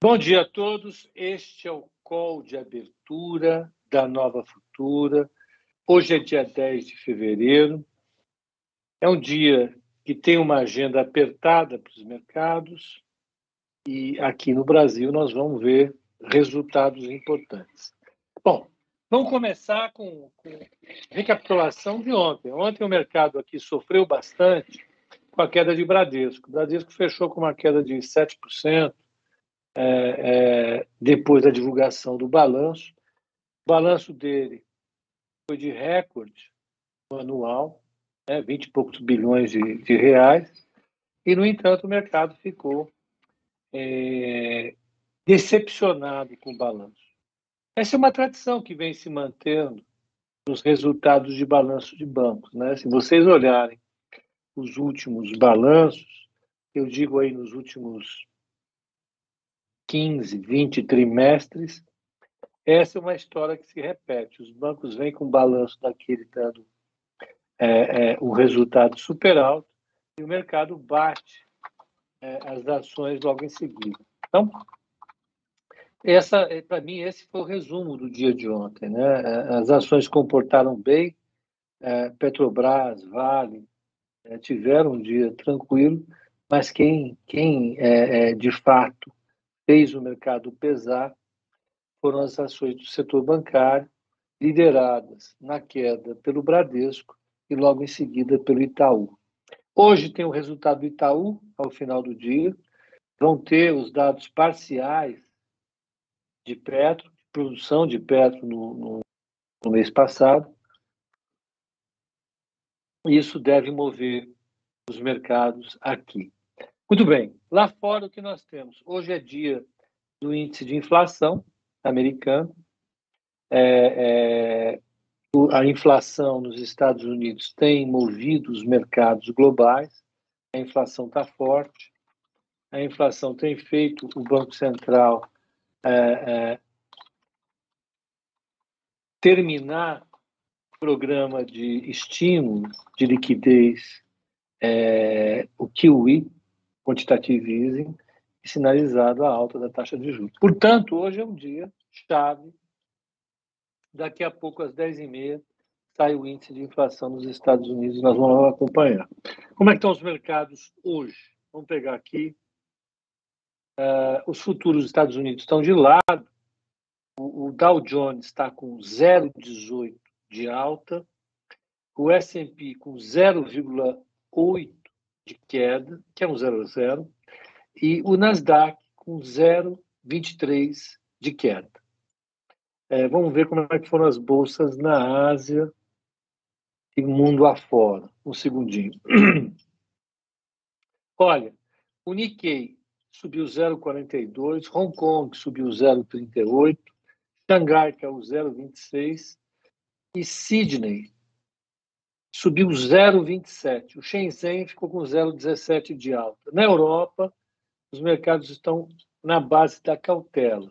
Bom dia a todos. Este é o call de abertura da Nova Futura. Hoje é dia 10 de fevereiro. É um dia que tem uma agenda apertada para os mercados e aqui no Brasil nós vamos ver resultados importantes. Bom, vamos começar com, com recapitulação de ontem. Ontem o mercado aqui sofreu bastante com a queda de Bradesco. O Bradesco fechou com uma queda de 7%, é, é, depois da divulgação do balanço. O balanço dele foi de recorde anual, né, 20 e poucos bilhões de, de reais, e, no entanto, o mercado ficou é, decepcionado com o balanço. Essa é uma tradição que vem se mantendo nos resultados de balanço de bancos. Né? Se vocês olharem os últimos balanços, eu digo aí nos últimos 15, 20 trimestres, essa é uma história que se repete. Os bancos vêm com balanço daquele dando é, é, um resultado super alto e o mercado bate é, as ações logo em seguida. Então, essa, é, para mim, esse foi o resumo do dia de ontem. Né? É, as ações comportaram bem, é, Petrobras, Vale, tiveram um dia tranquilo, mas quem, quem de fato fez o mercado pesar foram as ações do setor bancário, lideradas na queda pelo Bradesco e logo em seguida pelo Itaú. Hoje tem o resultado do Itaú ao final do dia. Vão ter os dados parciais de Petro, produção de Petro no, no, no mês passado. Isso deve mover os mercados aqui. Muito bem. Lá fora, o que nós temos? Hoje é dia do índice de inflação americano. É, é, a inflação nos Estados Unidos tem movido os mercados globais. A inflação está forte. A inflação tem feito o Banco Central é, é terminar o programa de estímulo de liquidez, é, o QE, quantitative easing, sinalizado a alta da taxa de juros. Portanto, hoje é um dia chave. Daqui a pouco, às 10h30, sai o índice de inflação nos Estados Unidos, nós vamos acompanhar. Como é que estão os mercados hoje? Vamos pegar aqui. Uh, os futuros dos Estados Unidos estão de lado. O, o Dow Jones está com 0,18 de alta. O S&P com 0,8 de queda, que é um 0,0, e o Nasdaq com 0,23 de queda. É, vamos ver como é que foram as bolsas na Ásia e mundo afora. Um segundinho. Olha, o Nikkei subiu 0,42, Hong Kong subiu 0,38, Xangai caiu 0,26 e Sydney subiu 0,27. O Shenzhen ficou com 0,17 de alta. Na Europa, os mercados estão na base da cautela.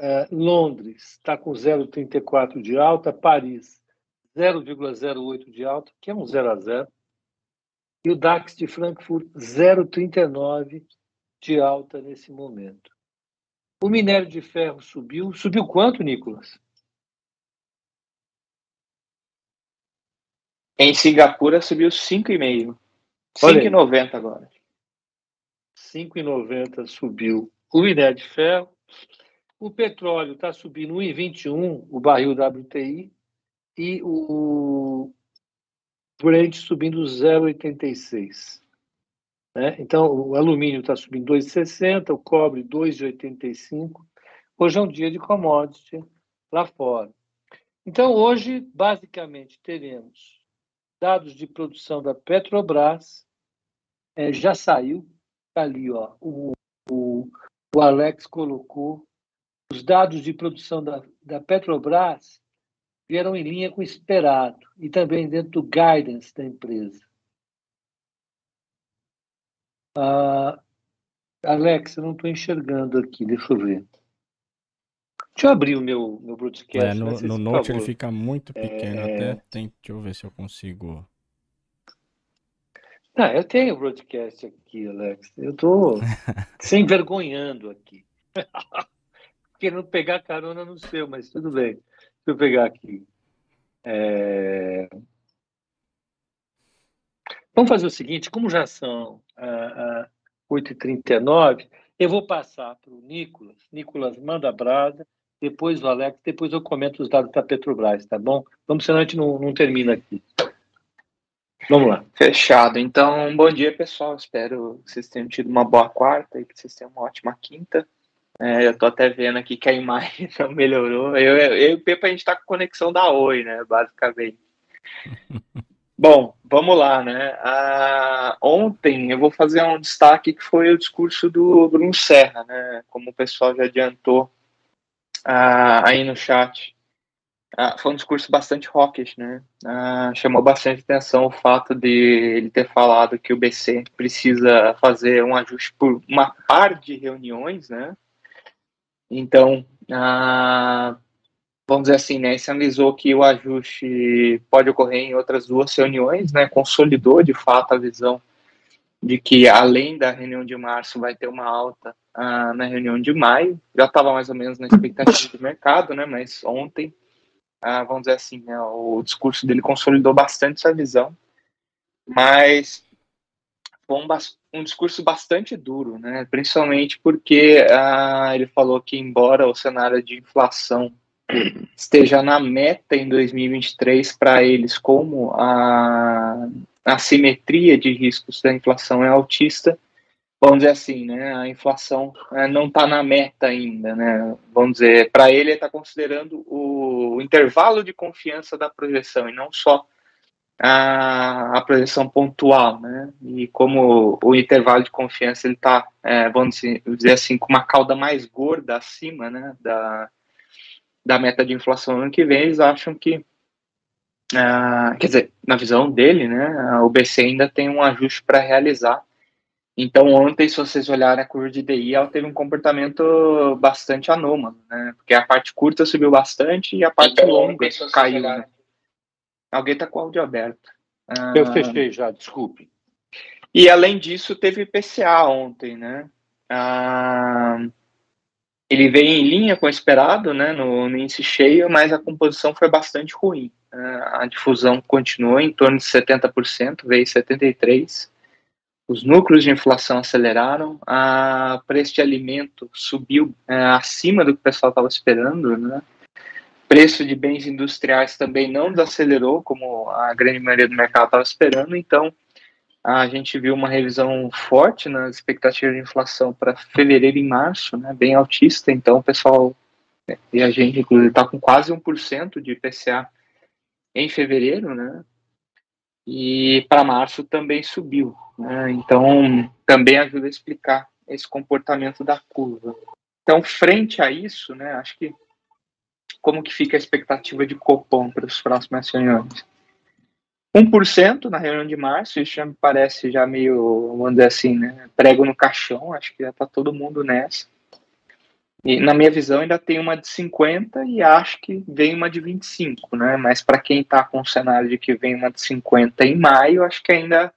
Uh, Londres está com 0,34 de alta, Paris 0,08 de alta, que é um 0 a 0, e o DAX de Frankfurt 0,39 de alta nesse momento. O minério de ferro subiu. Subiu quanto, Nicolas? Em Singapura subiu 5,5. 5,90 agora. 5,90 subiu o minério de ferro. O petróleo está subindo 1,21 o barril WTI e o Brent subindo 0,86. Né? Então, o alumínio está subindo 2,60, o cobre 2,85. Hoje é um dia de commodity lá fora. Então, hoje, basicamente, teremos dados de produção da Petrobras, é, já saiu, tá ali, ó, o, o, o Alex colocou, os dados de produção da, da Petrobras vieram em linha com o esperado e também dentro do guidance da empresa. Ah, Alex, eu não estou enxergando aqui, deixa eu ver. Deixa eu abrir o meu, meu broadcast. É, no, no Note ele fica muito pequeno, é... até tem, deixa eu ver se eu consigo. Não, eu tenho o broadcast aqui, Alex. Eu estou se envergonhando aqui. Querendo pegar carona no seu, mas tudo bem. Deixa eu pegar aqui. É... Vamos fazer o seguinte: como já são ah, 8h39, ah, eu vou passar para o Nicolas. Nicolas manda brasa, depois o Alex, depois eu comento os dados da Petrobras, tá bom? Vamos, senão a gente não, não termina aqui. Vamos lá. Fechado. Então, bom dia, pessoal. Espero que vocês tenham tido uma boa quarta e que vocês tenham uma ótima quinta. É, eu tô até vendo aqui que a imagem não melhorou. Eu, eu, eu e o Pepa, a gente tá com conexão da Oi, né? Basicamente. Bom, vamos lá, né? Ah, ontem eu vou fazer um destaque que foi o discurso do Bruno Serra, né? Como o pessoal já adiantou ah, aí no chat. Ah, foi um discurso bastante hawkish, né? Ah, chamou bastante atenção o fato de ele ter falado que o BC precisa fazer um ajuste por uma par de reuniões, né? Então, ah, vamos dizer assim, né? Sinalizou que o ajuste pode ocorrer em outras duas reuniões, né? Consolidou de fato a visão de que além da reunião de março vai ter uma alta ah, na reunião de maio. Já estava mais ou menos na expectativa do mercado, né? Mas ontem ah, vamos dizer assim, né, o discurso dele consolidou bastante essa visão, mas foi um, um discurso bastante duro, né, principalmente porque ah, ele falou que, embora o cenário de inflação esteja na meta em 2023 para eles, como a, a simetria de riscos da inflação é altista, vamos dizer assim, né, a inflação é, não está na meta ainda, né, vamos dizer, para ele está considerando o, o, intervalo de confiança da projeção e não só a, a projeção pontual, né, e como o intervalo de confiança ele está, é, vamos dizer assim, com uma cauda mais gorda acima, né, da, da meta de inflação ano que vem, eles acham que Uh, quer dizer, na visão dele, né, o BC ainda tem um ajuste para realizar então, ontem, se vocês olharem a curva de DI, ela teve um comportamento bastante anômalo, né? Porque a parte curta subiu bastante e a parte então, longa caiu. Né? Alguém está com o áudio aberto. Eu ah, fechei já, desculpe. E além disso, teve IPCA ontem, né? Ah, ele veio em linha com o esperado, né? No, no índice cheio, mas a composição foi bastante ruim. A difusão continuou em torno de 70%, veio 73% os núcleos de inflação aceleraram, a preço de alimento subiu é, acima do que o pessoal estava esperando, né? Preço de bens industriais também não desacelerou, como a grande maioria do mercado estava esperando, então a gente viu uma revisão forte nas expectativas de inflação para fevereiro e março, né, bem altista, então o pessoal, e a gente inclusive está com quase 1% de IPCA em fevereiro, né, e para março também subiu. Né? Então, também ajuda a explicar esse comportamento da curva. Então, frente a isso, né, acho que como que fica a expectativa de Copom para as próximas reuniões? 1% na reunião de março, isso já me parece já meio, vamos dizer assim, né, prego no caixão, acho que já está todo mundo nessa. E, na minha visão, ainda tem uma de 50 e acho que vem uma de 25, né? Mas para quem está com o cenário de que vem uma de 50 em maio, acho que ainda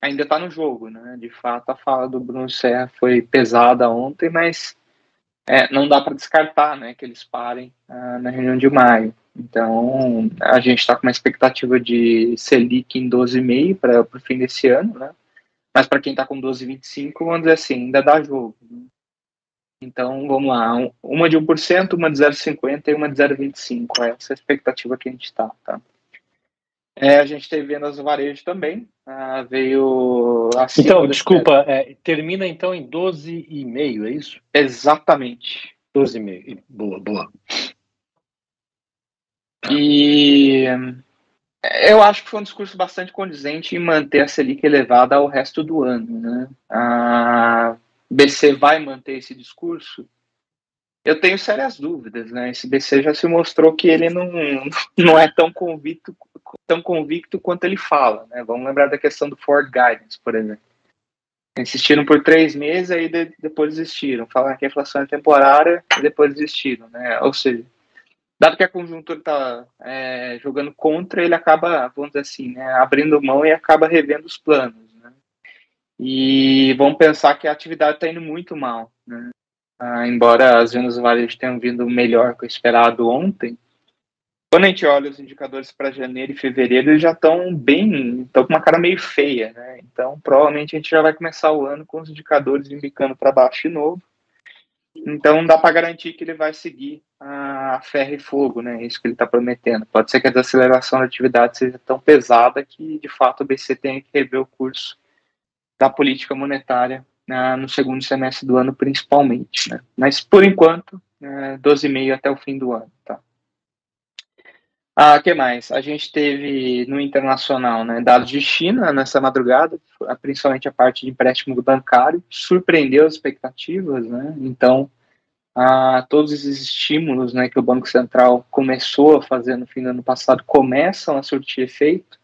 ainda está no jogo, né? De fato, a fala do Bruno Serra foi pesada ontem, mas é, não dá para descartar, né? Que eles parem uh, na reunião de maio. Então, a gente está com uma expectativa de Selic em 12,5 para o fim desse ano, né? Mas para quem está com 12,25, vamos dizer assim, ainda dá jogo. Né? Então, vamos lá, uma de 1%, uma de 0,50% e uma de 0,25%. É essa é a expectativa que a gente está, tá? É, a gente teve vendas no varejo também, ah, veio assim. Então, desculpa, é, termina então em 12,5, é isso? Exatamente. 12,5, boa, boa. E eu acho que foi um discurso bastante condizente em manter a Selic elevada ao resto do ano, né? Ah, BC vai manter esse discurso? Eu tenho sérias dúvidas, né? Esse BC já se mostrou que ele não, não é tão convicto, tão convicto quanto ele fala, né? Vamos lembrar da questão do Ford Guidance, por exemplo. Insistiram por três meses e de, depois desistiram. Falaram que a inflação é temporária e depois desistiram, né? Ou seja, dado que a conjuntura está é, jogando contra, ele acaba, vamos dizer assim, né, abrindo mão e acaba revendo os planos. E vamos pensar que a atividade está indo muito mal. Né? ah, embora as vendas varejo tenham vindo melhor que o esperado ontem, quando a gente olha os indicadores para janeiro e fevereiro, eles já estão bem, estão com uma cara meio feia, né? Então, provavelmente a gente já vai começar o ano com os indicadores indicando para baixo de novo. Então, dá para garantir que ele vai seguir a ferro e fogo, né? Isso que ele está prometendo. Pode ser que a desaceleração da atividade seja tão pesada que, de fato, o BC tenha que rever o curso da política monetária né, no segundo semestre do ano, principalmente. Né? Mas, por enquanto, é, 12,5 até o fim do ano. Tá? Ah, que mais? A gente teve no internacional, né, dados de China nessa madrugada, principalmente a parte de empréstimo bancário, surpreendeu as expectativas, né? Então, ah, todos esses estímulos, né, que o Banco Central começou a fazer no fim do ano passado começam a surtir efeito.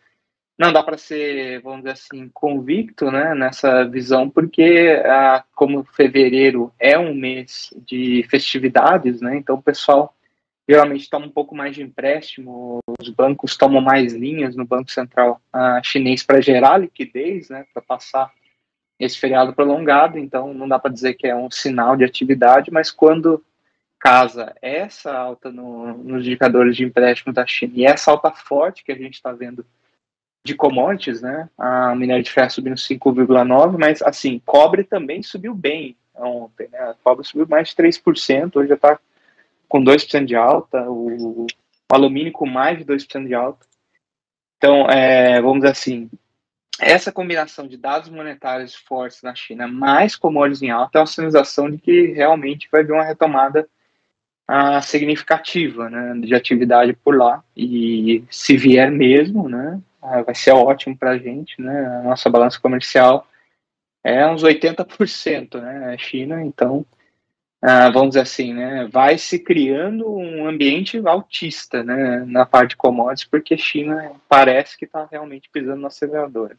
Não dá para ser, vamos dizer assim, convicto, né, nessa visão, porque ah, como fevereiro é um mês de festividades, né? Então, o pessoal geralmente toma um pouco mais de empréstimo, os bancos tomam mais linhas no Banco Central uh, chinês para gerar liquidez, né, para passar esse feriado prolongado, então não dá para dizer que é um sinal de atividade, mas quando casa essa alta no, nos indicadores de empréstimo da China e essa alta forte que a gente está vendo de commodities, né, a minério de ferro subindo 5,9, mas assim, cobre também subiu bem ontem, né, a cobre subiu mais de 3%, hoje já está com 2% de alta, o, o, alumínio com mais de 2% de alta. Então, é, vamos dizer assim, essa combinação de dados monetários fortes na China mais commodities em alta é uma sinalização de que realmente vai haver uma retomada ah, significativa né, de atividade por lá. E se vier mesmo, né, ah, vai ser ótimo para a gente. Né, a nossa balança comercial é uns 80% né, China, então ah, vamos dizer assim, né, vai se criando um ambiente autista, né, na parte de commodities, porque a China parece que está realmente pisando no acelerador.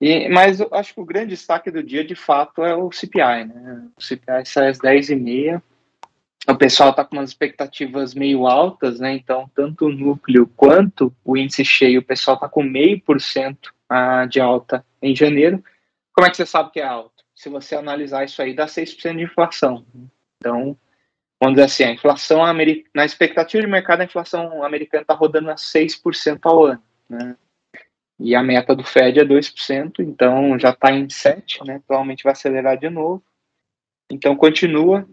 E, mas eu acho que o grande destaque do dia, de fato, é o CPI, né, o CPI sai às 10h30, o pessoal está com umas expectativas meio altas, né, então tanto o núcleo quanto o índice cheio, o pessoal está com meio por cento ah, de alta em janeiro. Como é que você sabe que é alto? se você analisar isso aí, dá 6% de inflação. Então, vamos dizer assim, a inflação americana, na expectativa de mercado, a inflação americana está rodando a 6% ao ano, né? E a meta do Fed é 2%, então já está em 7%, né? Provavelmente vai acelerar de novo. Então, continua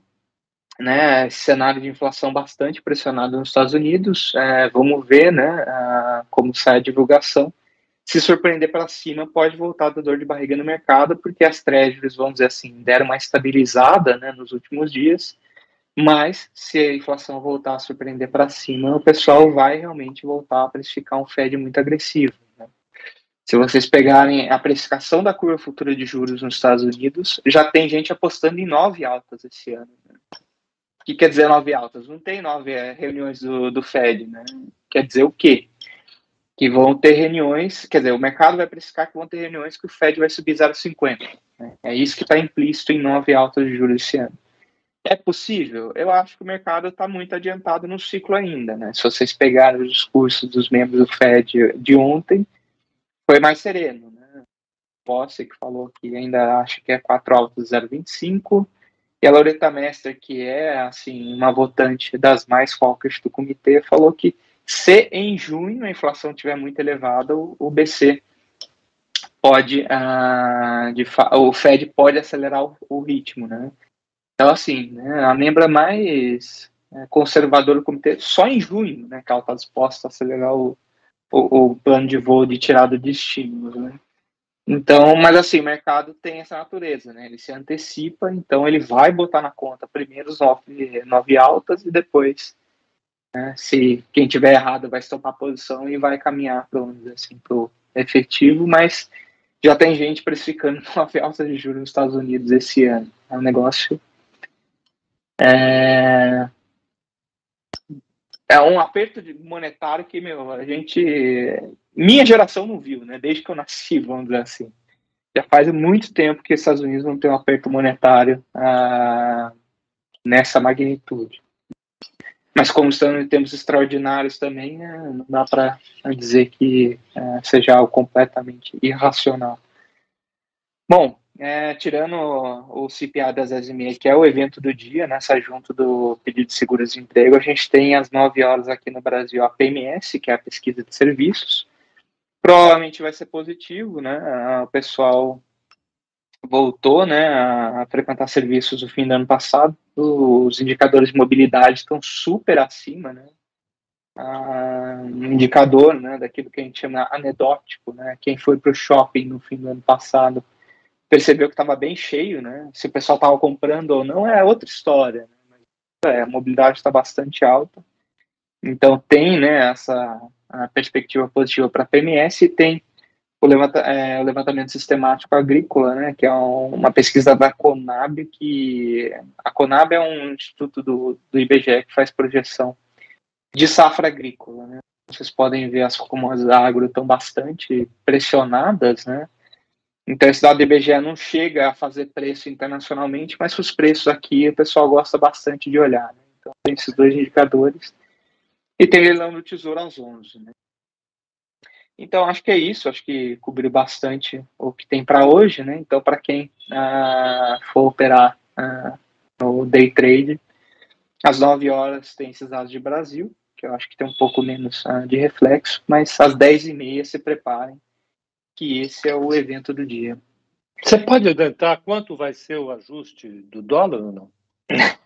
né, esse cenário de inflação bastante pressionado nos Estados Unidos. É, vamos ver né, a, como sai a divulgação se surpreender para cima, pode voltar da dor de barriga no mercado, porque as treasuries, vamos dizer assim, deram uma estabilizada né, nos últimos dias, mas se a inflação voltar a surpreender para cima, o pessoal vai realmente voltar a precificar um Fed muito agressivo. Né? Se vocês pegarem a precificação da curva futura de juros nos Estados Unidos, já tem gente apostando em nove altas esse ano. O que quer dizer nove altas? Não tem nove é, reuniões do, do Fed, né? Quer dizer o quê? que vão ter reuniões, quer dizer, o mercado vai precificar que vão ter reuniões que o Fed vai subir 0,50. Né? É isso que está implícito em nove altas de juros esse ano. É possível? Eu acho que o mercado está muito adiantado no ciclo ainda. Né? Se vocês pegarem os discursos dos membros do Fed de ontem, foi mais sereno. Né? Posse, que falou que ainda acha que é 4 altas 0,25, e a Loreta Mestre, que é assim uma votante das mais focas do comitê, falou que se em junho a inflação estiver muito elevada, o, BC pode, uh, de, o Fed pode acelerar o, o, ritmo, né? Então, assim, né, a membra mais é, conservadora do comitê, só em junho, né, que ela está disposta a acelerar o, o, o, plano de voo de tirada de estímulos, né? Então, mas assim, o mercado tem essa natureza, né? Ele se antecipa, então ele vai botar na conta primeiro os nove, nove altas e depois né? Se quem tiver errado vai estopar a posição e vai caminhar para assim, o efetivo, mas já tem gente precificando uma alta de juros nos Estados Unidos esse ano. É um negócio. É, é um aperto monetário que, meu, a gente. Minha geração não viu, né? Desde que eu nasci, vamos dizer assim. Já faz muito tempo que os Estados Unidos não tem um aperto monetário ah, nessa magnitude. Mas como estamos em tempos extraordinários também, né, não dá para dizer que é, seja algo completamente irracional. Bom, é, tirando o, o CPA das 10h30, que é o evento do dia, né, junto do pedido de seguros de emprego, a gente tem às 9 horas aqui no Brasil a PMS, que é a pesquisa de serviços. Provavelmente vai ser positivo, né? O pessoal voltou né, a, frequentar serviços no fim do ano passado. Os indicadores de mobilidade estão super acima, né? um indicador né, daquilo que a gente chama anedótico, né? Quem foi para o shopping no fim do ano passado percebeu que estava bem cheio, né? Se o pessoal estava comprando ou não é outra história. Né? É, a mobilidade está bastante alta, então tem né, essa perspectiva positiva para a PMS e tem o, levanta, é, o, levantamento sistemático agrícola, né, que é um, uma pesquisa da Conab, que a Conab é um instituto do, do IBGE que faz projeção de safra agrícola. Né? Vocês podem ver as, como as agro estão bastante pressionadas, né? Então, esse dado do IBGE não chega a fazer preço internacionalmente, mas os preços aqui o pessoal gosta bastante de olhar. Né? Então, tem esses dois indicadores. E tem leilão do Tesouro às 11. Né? Então, acho que é isso. Acho que cobriu bastante o que tem para hoje. Né? Então, para quem ah, for operar ah, no day trade, às 9 horas tem esses dados de Brasil, que eu acho que tem um pouco menos ah, de reflexo, mas às 10h30 se preparem que esse é o evento do dia. Você pode adiantar quanto vai ser o ajuste do dólar ou não?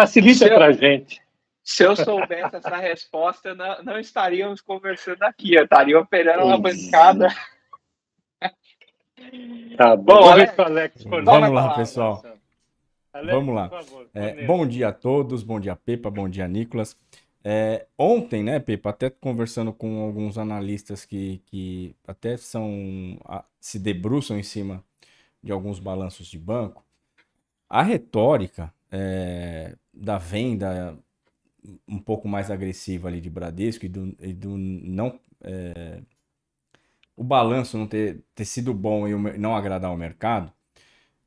Facilita para a gente. Se eu soubesse essa resposta, não, não estaríamos conversando aqui, eu estaria operando uma bancada. Tá bom, bom Alex, Alex, vamos lá, pessoal. Alex, vamos lá. Favor, é, bom dia a todos, bom dia Pepa, bom dia Nicolas. É, ontem, né, Pepa, até conversando com alguns analistas que, que até são se debruçam em cima de alguns balanços de banco, a retórica é, da venda um pouco mais agressiva ali de Bradesco e do, e do não é, o balanço não ter, ter sido bom e não agradar o mercado,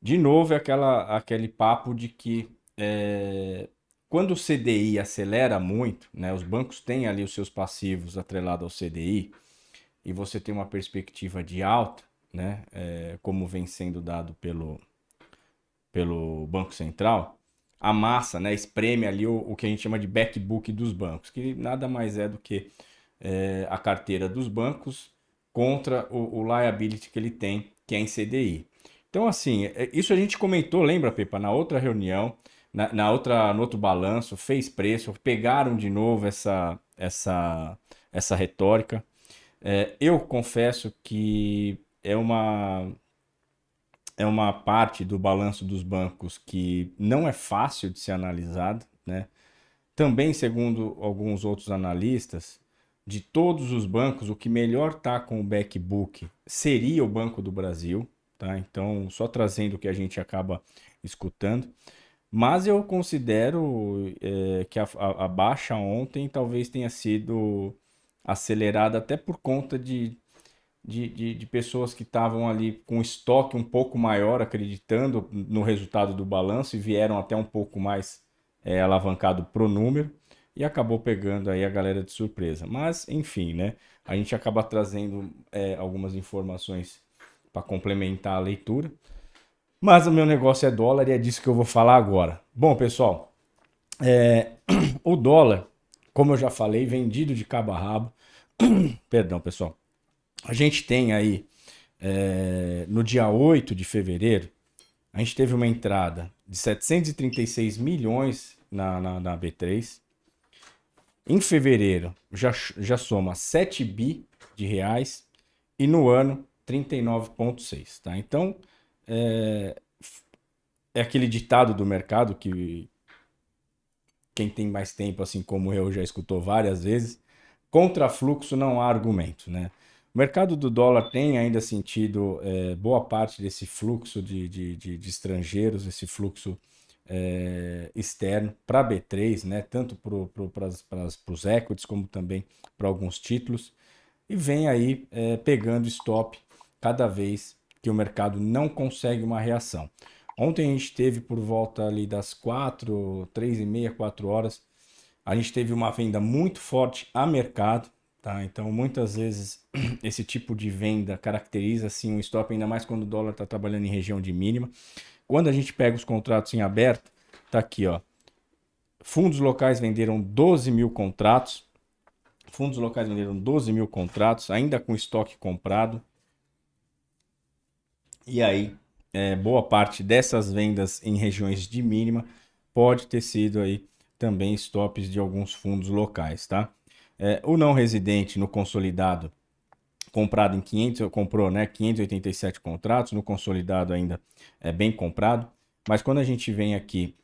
de novo é aquela, aquele papo de que é, quando o CDI acelera muito, né, os bancos têm ali os seus passivos atrelados ao CDI, e você tem uma perspectiva de alta, né, é, como vem sendo dado pelo, pelo Banco Central, a massa né, espreme ali o, o que a gente chama de backbook dos bancos, que nada mais é do que é, a carteira dos bancos contra o, o liability que ele tem, que é em CDI. Então, assim, é, isso a gente comentou, lembra, Pepa, na outra reunião, na, na, outra, no outro balanço, fez preço, pegaram de novo essa, essa, essa retórica. É, eu confesso que é uma, é uma parte do balanço dos bancos que não é fácil de ser analisada. Né? Também, segundo alguns outros analistas, de todos os bancos, o que melhor está com o backbook seria o Banco do Brasil. Tá? Então, só trazendo o que a gente acaba escutando. Mas eu considero é, que a, a, a, baixa ontem talvez tenha sido acelerada até por conta de, de, de, de pessoas que estavam ali com estoque um pouco maior, acreditando no resultado do balanço e vieram até um pouco mais é, alavancado pro número e acabou pegando aí a galera de surpresa. Mas, enfim, né? A gente acaba trazendo é, algumas informações para complementar a leitura. Mas o meu negócio é dólar e é disso que eu vou falar agora. Bom, pessoal, é, o dólar, como eu já falei, vendido de cabo a rabo. Perdão, pessoal. A gente tem aí, é, no dia 8 de fevereiro, a gente teve uma entrada de 736 milhões na, na, na B3. Em fevereiro já, já soma 7 bi de reais e no ano 39,6, tá? Então, é, é aquele ditado do mercado que quem tem mais tempo, assim como eu, já escutou várias vezes. Contra fluxo não há argumento, né? O mercado do dólar tem ainda sentido é, boa parte desse fluxo de, de, de, de estrangeiros, esse fluxo é, externo para B3, né? tanto para os equities como também para alguns títulos, e vem aí é, pegando stop cada vez que o mercado não consegue uma reação. Ontem a gente teve por volta ali das 4, 3 e meia, 4 horas, a gente teve uma venda muito forte a mercado, Tá? Então, muitas vezes, esse tipo de venda caracteriza assim, um stop, ainda mais quando o dólar está trabalhando em região de mínima. Quando a gente pega os contratos em aberto, tá aqui, ó. Fundos locais venderam 12 mil contratos. Fundos locais venderam 12 mil contratos, ainda com estoque comprado. E aí, é, boa parte dessas vendas em regiões de mínima pode ter sido aí também stops de alguns fundos locais, tá? É, o não residente no consolidado comprado em 500, comprou né, 587 contratos, no consolidado ainda é bem comprado, mas quando a gente vem aqui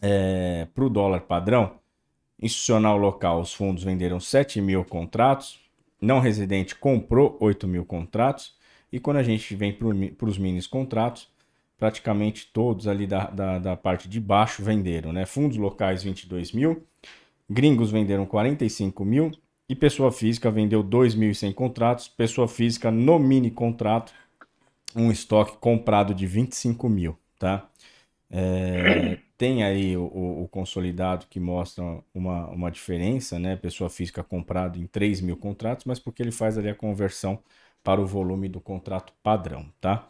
é, para o dólar padrão, institucional local, os fundos venderam 7 mil contratos, não residente comprou 8 mil contratos, e quando a gente vem para os minis contratos, praticamente todos ali da, da, da, parte de baixo venderam, né? Fundos locais 22 mil, Gringos venderam 45 mil e pessoa física vendeu 2.100 contratos. Pessoa física no mini contrato, um estoque comprado de 25 mil, tá? É, tem aí o, o, consolidado que mostra uma, uma diferença, né? Pessoa física comprado em 3 mil contratos, mas porque ele faz ali a conversão para o volume do contrato padrão, tá?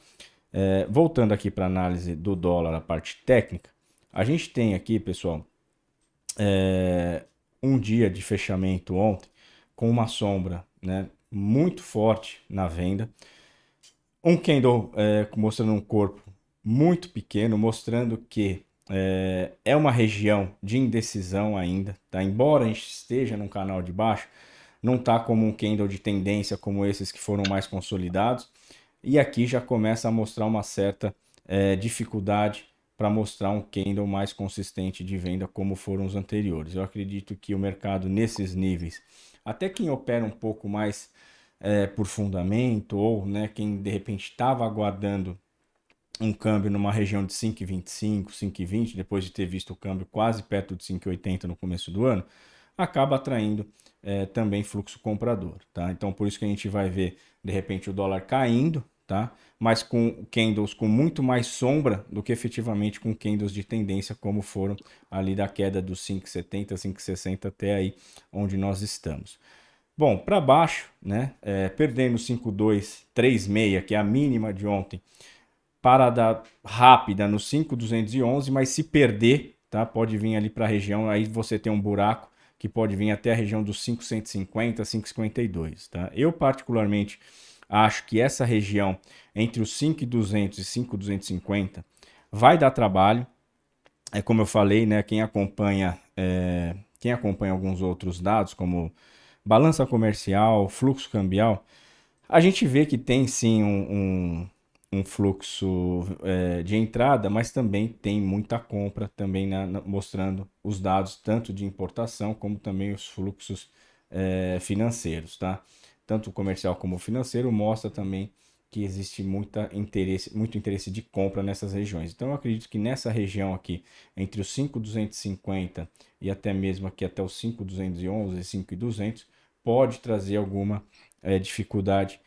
É, voltando aqui para a análise do dólar, a parte técnica, a gente tem aqui, pessoal, é, um dia de fechamento ontem com uma sombra né, muito forte na venda. Um candle é, mostrando um corpo muito pequeno, mostrando que é, é, uma região de indecisão ainda. Tá? Embora a gente esteja num canal de baixo, não está como um candle de tendência como esses que foram mais consolidados. E aqui já começa a mostrar uma certa é, dificuldade para mostrar um candle mais consistente de venda como foram os anteriores. Eu acredito que o mercado nesses níveis, até quem opera um pouco mais é, por fundamento ou né, quem de repente estava aguardando um câmbio numa região de 5,25, 5,20, depois de ter visto o câmbio quase perto de 5,80 no começo do ano, acaba atraindo é, também fluxo comprador. Tá? Então, por isso que a gente vai ver de repente o dólar caindo, tá? Mas com candles com muito mais sombra do que efetivamente com candles de tendência, como foram ali da queda dos 5,70, 5,60 até aí onde nós estamos. Bom, para baixo, né? É, perdendo 5,236, que é a mínima de ontem, parada rápida no 5,211, mas se perder, tá? Pode vir ali para a região, aí você tem um buraco que pode vir até a região dos 5,150, 5,52, tá? Eu particularmente acho que essa região entre os 5,200 e 5,250 vai dar trabalho. É como eu falei, né? Quem acompanha, é, quem acompanha alguns outros dados, como balança comercial, fluxo cambial, a gente vê que tem sim um, um, um fluxo é, de entrada, mas também tem muita compra, também mostrando os dados tanto de importação como também os fluxos é, financeiros, tá? Tanto comercial como financeiro, mostra também que existe muita interesse, muito interesse de compra nessas regiões. Então eu acredito que nessa região aqui, entre os 5,250 e até mesmo aqui até os 5,211 e 5,200, pode trazer alguma é, dificuldade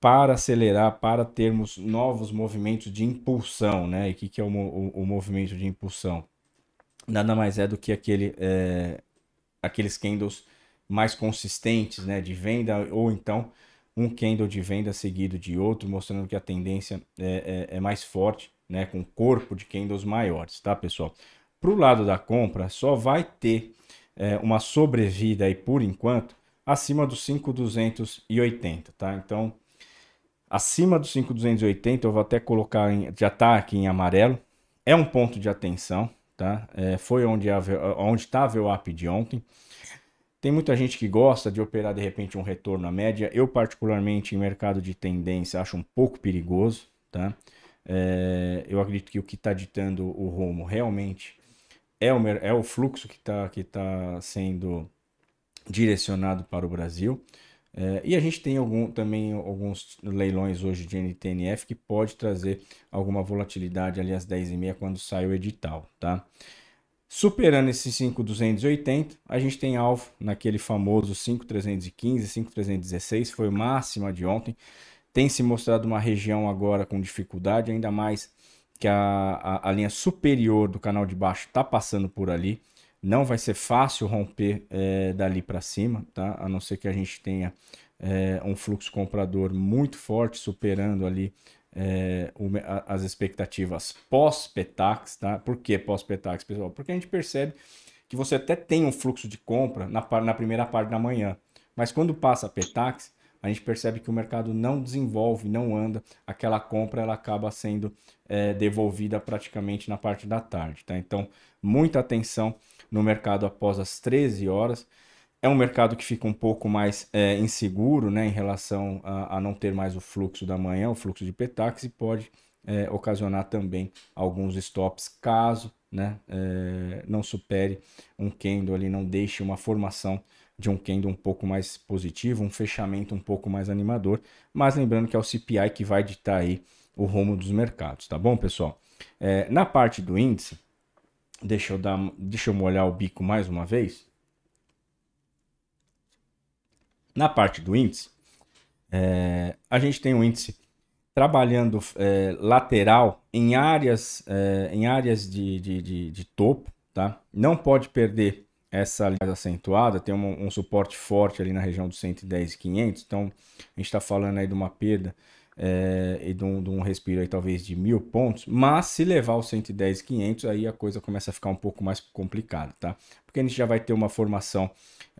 para acelerar, para termos novos movimentos de impulsão, né? E o que, que é o, o, o, movimento de impulsão? Nada mais é do que aquele, é, aqueles candles mais consistentes né, de venda, ou então um candle de venda seguido de outro, mostrando que a tendência é, é, é mais forte, né, com corpo de candles maiores, tá, pessoal? Para o lado da compra, só vai ter é, uma sobrevida aí por enquanto acima dos 5,280, tá? Então, acima dos 5,280, eu vou até colocar, em, já está aqui em amarelo, é um ponto de atenção, tá? É, foi onde estava o VWAP de ontem. Tem muita gente que gosta de operar de repente um retorno à média. Eu, particularmente, em mercado de tendência, acho um pouco perigoso. Tá? É, eu acredito que o que está ditando o rumo realmente é o, é o fluxo que está que tá sendo direcionado para o Brasil. É, e a gente tem algum, também alguns leilões hoje de NTNF que pode trazer alguma volatilidade ali às 10h30 quando sai o edital. Tá? Superando esse 5,280, a gente tem alvo naquele famoso 5,315, 5,316, foi máxima de ontem. Tem se mostrado uma região agora com dificuldade, ainda mais que a, a, a linha superior do canal de baixo está passando por ali. Não vai ser fácil romper é, dali para cima, tá? A não ser que a gente tenha é, um fluxo comprador muito forte, superando ali é, o, as expectativas pós-Petax, tá? Por que pós-Petax, pessoal? Porque a gente percebe que você até tem um fluxo de compra na, na primeira parte da manhã, mas quando passa a Petax, a gente percebe que o mercado não desenvolve, não anda, aquela compra ela acaba sendo é, devolvida praticamente na parte da tarde, tá? Então, muita atenção no mercado após as 13 horas. É um mercado que fica um pouco mais é, inseguro né, em relação a, a, não ter mais o fluxo da manhã, o fluxo de Petax, e pode é, ocasionar também alguns stops caso né, é, não supere um candle ali, não deixe uma formação de um candle um pouco mais positivo, um fechamento um pouco mais animador, mas lembrando que é o CPI que vai ditar aí o rumo dos mercados, tá bom, pessoal? É, na parte do índice, deixa eu dar, deixa eu molhar o bico mais uma vez. Na parte do índice, é, a gente tem um índice trabalhando é, lateral em áreas, é, em áreas de, de, de, de, topo, tá? Não pode perder essa linha acentuada, tem um, um, suporte forte ali na região dos 110 e 500, então a gente está falando aí de uma perda é, e de um, de um, respiro aí talvez de mil pontos, mas se levar os 110 e 500 aí a coisa começa a ficar um pouco mais complicada, tá? Porque a gente já vai ter uma formação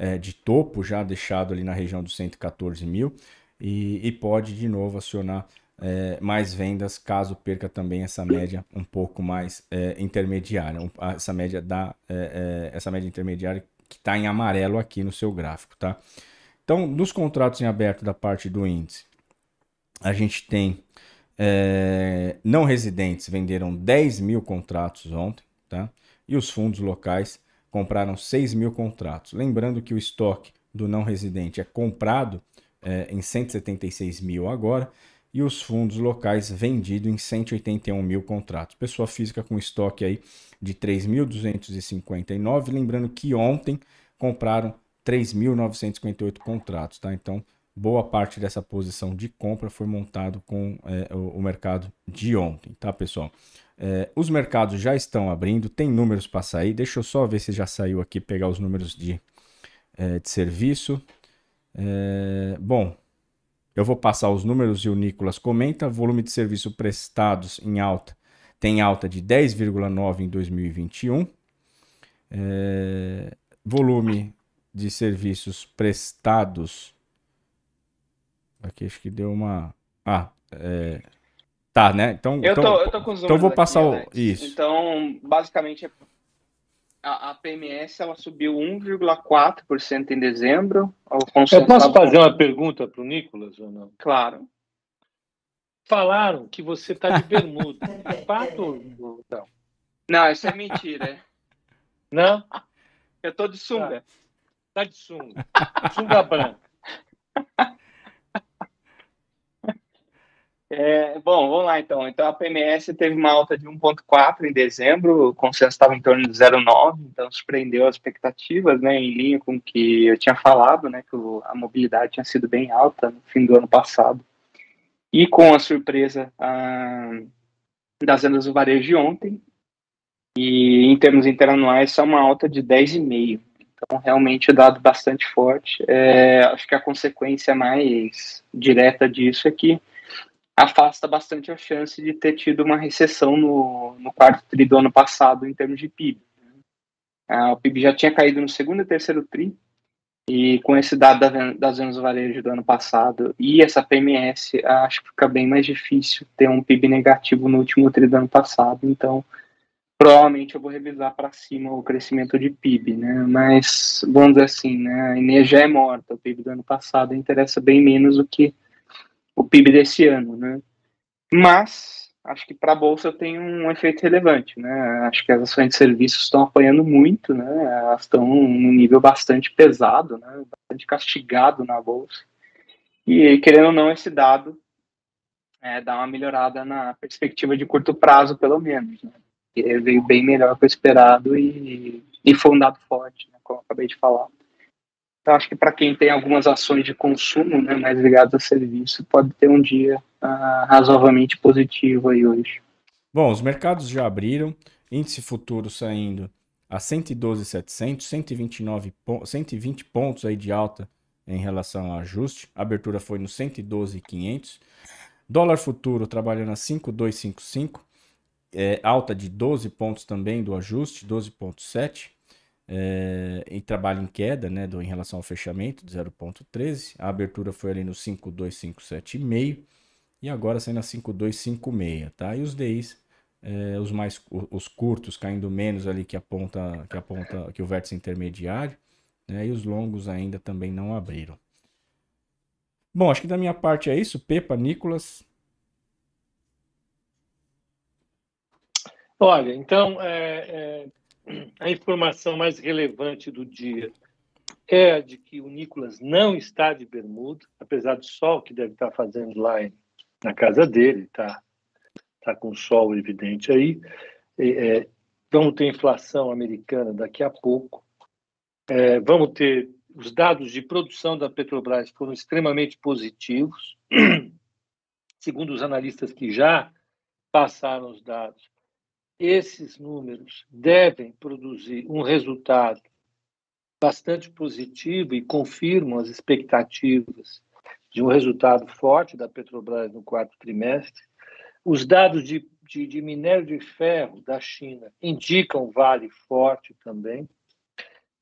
é, de topo já deixado ali na região dos 114 mil e, e pode de novo acionar é, mais vendas caso perca também essa média um pouco mais é, intermediária, essa média da é, é essa média intermediária que está em amarelo aqui no seu gráfico, tá? Então, dos contratos em aberto da parte do índice, a gente tem é, não residentes venderam 10 mil contratos ontem, tá? E os fundos locais compraram 6 mil contratos. Lembrando que o estoque do não residente é comprado é, em 176 mil agora e os fundos locais vendido em 181 mil contratos. Pessoa física com estoque aí de 3.259. Lembrando que ontem compraram 3.958 contratos, tá? Então, boa parte dessa posição de compra foi montado com é, o, o, mercado de ontem, tá, pessoal? É, os mercados já estão abrindo, tem números para sair. Deixa eu só ver se já saiu aqui, pegar os números de, é, de serviço. É, bom, eu vou passar os números e o Nicolas comenta. Volume de serviço prestados em alta tem alta de 10,9 em 2021. É, volume de serviços prestados. Aqui acho que deu uma. Ah, é, tá, né? Então, eu, então, tô, eu tô com os então vou passar aqui, o. Isso. Então, basicamente, a, a PMS ela subiu 1,4% em dezembro. Eu posso fazer uma pergunta para o Nicolas ou não? Claro. Falaram que você está de bermuda. Fato ou não? Não, isso é mentira. Não? Eu estou de sunga. Tá, tá de sunga. Sunga branca. É, bom, vamos lá então. Então a PMS teve uma alta de 1,4 em dezembro, o consenso estava em torno de 0,9, então surpreendeu as expectativas, né, em linha com o que eu tinha falado, né, que a mobilidade tinha sido bem alta no fim do ano passado. E com a surpresa ah, das vendas do varejo de ontem, e em termos interanuais, é uma alta de 10,5. Então, realmente, o dado bastante forte. É, acho que a consequência mais direta disso é que afasta bastante a chance de ter tido uma recessão no, no quarto tri do ano passado em termos de PIB. Ah, o PIB já tinha caído no segundo e terceiro tri, e com esse dado das vendas do varejo do ano passado e essa PMS, acho que fica bem mais difícil ter um PIB negativo no último tri do ano passado. Então, provavelmente eu vou revisar para cima o crescimento de PIB, né? Mas, vamos dizer assim, né? A energia é morta. O PIB do ano passado interessa bem menos do que o PIB desse ano, né? Mas acho que para a bolsa tem um efeito relevante, né? Acho que as ações de serviços estão apanhando muito, né? Elas estão num nível bastante pesado, né? Bastante castigado na bolsa. E querendo ou não, esse dado é, dá uma melhorada na perspectiva de curto prazo, pelo menos. Né? E veio bem melhor que o esperado e, e foi um dado forte, né? como eu acabei de falar. Então, acho que para quem tem algumas ações de consumo né, mais ligadas a serviço, pode ter um dia uh, razoavelmente positivo aí hoje. Bom, os mercados já abriram, índice futuro saindo a 112,700, 129 120 pontos aí de alta em relação ao ajuste. A abertura foi no 112,500. Dólar futuro trabalhando a 5,255, é, alta de 12 pontos também do ajuste, 12,7. É, e trabalho em queda, né, do, em relação ao fechamento, de 0,13. A abertura foi ali no 5,257,5 e agora saindo a 5,256, tá? E os DIs é, os mais os curtos caindo menos ali que aponta que aponta que o vértice intermediário, né? E os longos ainda também não abriram. Bom, acho que da minha parte é isso. Pepa, Nicolas. Olha, então é, é, a informação mais relevante do dia é a de que o Nicolas não está de bermuda, apesar do sol que deve estar fazendo lá na casa dele, tá? está com sol evidente aí. É, vamos ter inflação americana daqui a pouco. É, vamos ter os dados de produção da Petrobras foram extremamente positivos, segundo os analistas que já passaram os dados. Esses números devem produzir um resultado bastante positivo e confirmam as expectativas de um resultado forte da Petrobras no quarto trimestre. Os dados de, de, de minério de ferro da China indicam vale forte também.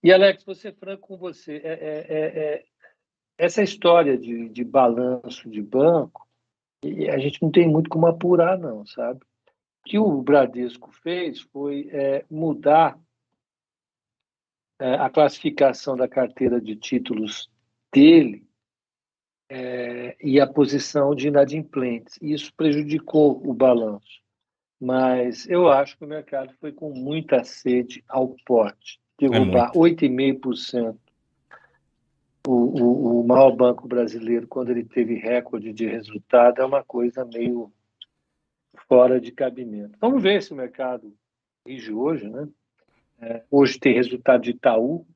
E, Alex, vou ser franco com você. É, é, é, é essa história de, de balanço de banco, a gente não tem muito como apurar, não, sabe? O que o Bradesco fez foi é, mudar é, a classificação da carteira de títulos dele é, e a posição de inadimplentes. Isso prejudicou o balanço. Mas eu acho que o mercado foi com muita sede ao pote. Derrubar é 8,5% o, o, o maior banco brasileiro, quando ele teve recorde de resultado, é uma coisa meio fora de cabimento. Vamos ver se o mercado rige hoje. Né? É, hoje tem resultado de Itaú.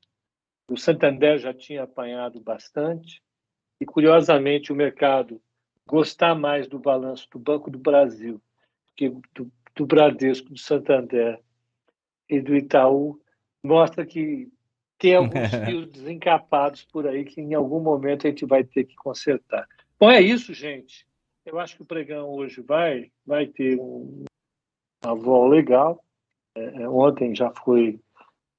O Santander já tinha apanhado bastante e, curiosamente, o mercado gostar mais do balanço do Banco do Brasil que do, do Bradesco, do Santander e do Itaú, mostra que tem alguns fios desencapados por aí que em algum momento a gente vai ter que consertar. Bom, é isso, gente. Eu acho que o pregão hoje vai, vai ter um, uma volta legal. É, é, ontem já foi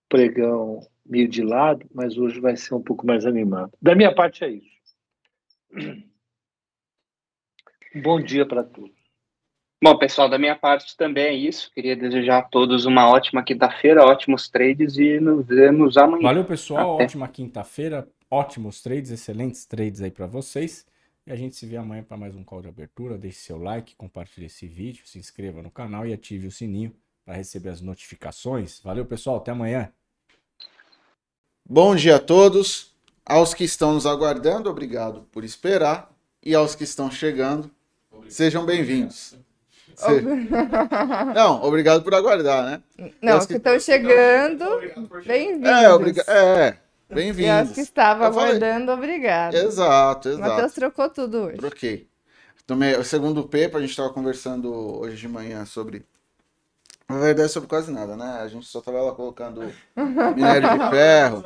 pregão meio de lado, mas hoje vai ser um pouco mais animado. Da minha parte é isso. Bom dia para todos. Bom, pessoal, da minha parte também é isso. Queria desejar a todos uma ótima quinta-feira, ótimos trades e nos vemos amanhã. Valeu, pessoal. Até. Ótima quinta-feira, ótimos trades, excelentes trades aí para vocês. E a gente se vê amanhã para mais um call de abertura. Deixe seu like, compartilhe esse vídeo, se inscreva no canal e ative o sininho para receber as notificações. Valeu, pessoal. Até amanhã. Bom dia a todos. Aos que estão nos aguardando, obrigado por esperar. E aos que estão chegando, obrigado. sejam bem-vindos. Se... Não, obrigado por aguardar, né? Não, os que estão chegando, bem-vindos. É, obriga... é bem-vindos. E os que estavam aguardando, obrigado. Exato, exato. Matheus trocou tudo hoje. Troquei. Tomei, segundo o Pepa, a gente estava conversando hoje de manhã sobre na verdade, sobre quase nada, né? A gente só tava lá colocando minério de ferro.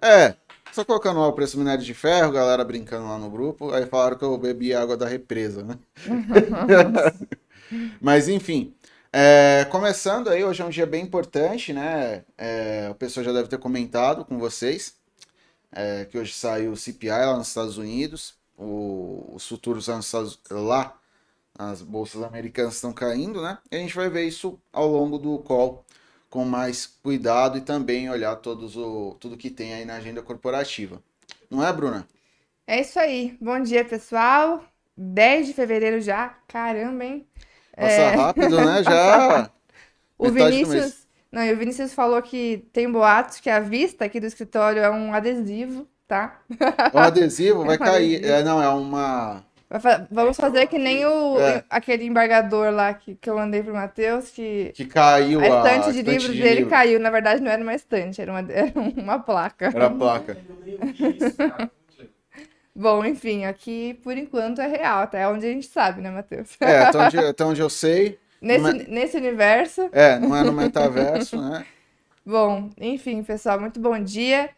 É, só colocando lá o preço do minério de ferro, galera brincando lá no grupo. Aí falaram que eu bebi água da represa, né? Mas enfim, é, começando aí, hoje é um dia bem importante, né? É, o pessoal já deve ter comentado com vocês é, que hoje saiu o CPI lá nos Estados Unidos. O, os futuros lá, Estados, lá as bolsas americanas estão caindo, né? E a gente vai ver isso ao longo do call com mais cuidado e também olhar todos o, tudo que tem aí na agenda corporativa. Não é, Bruna? É isso aí. Bom dia, pessoal. 10 de fevereiro já. Caramba, hein? Passa é... rápido, né? Já. o Vinícius. Não, e o Vinícius falou que tem boatos que a vista aqui do escritório é um adesivo, tá? É um adesivo, vai é um cair. Adesivo. É, não, é uma. Vamos fazer que nem o, é. aquele embargador lá que, que eu mandei pro Matheus, que. Que caiu a estante a de estante livros de dele caiu. Na verdade, não era uma estante, era uma, era uma placa. Era a placa. Bom, enfim, aqui por enquanto é real, até onde a gente sabe, né, Matheus? É, até onde, até onde eu sei. Nesse, nesse universo. É, não é no metaverso, né? Bom, enfim, pessoal, muito bom dia.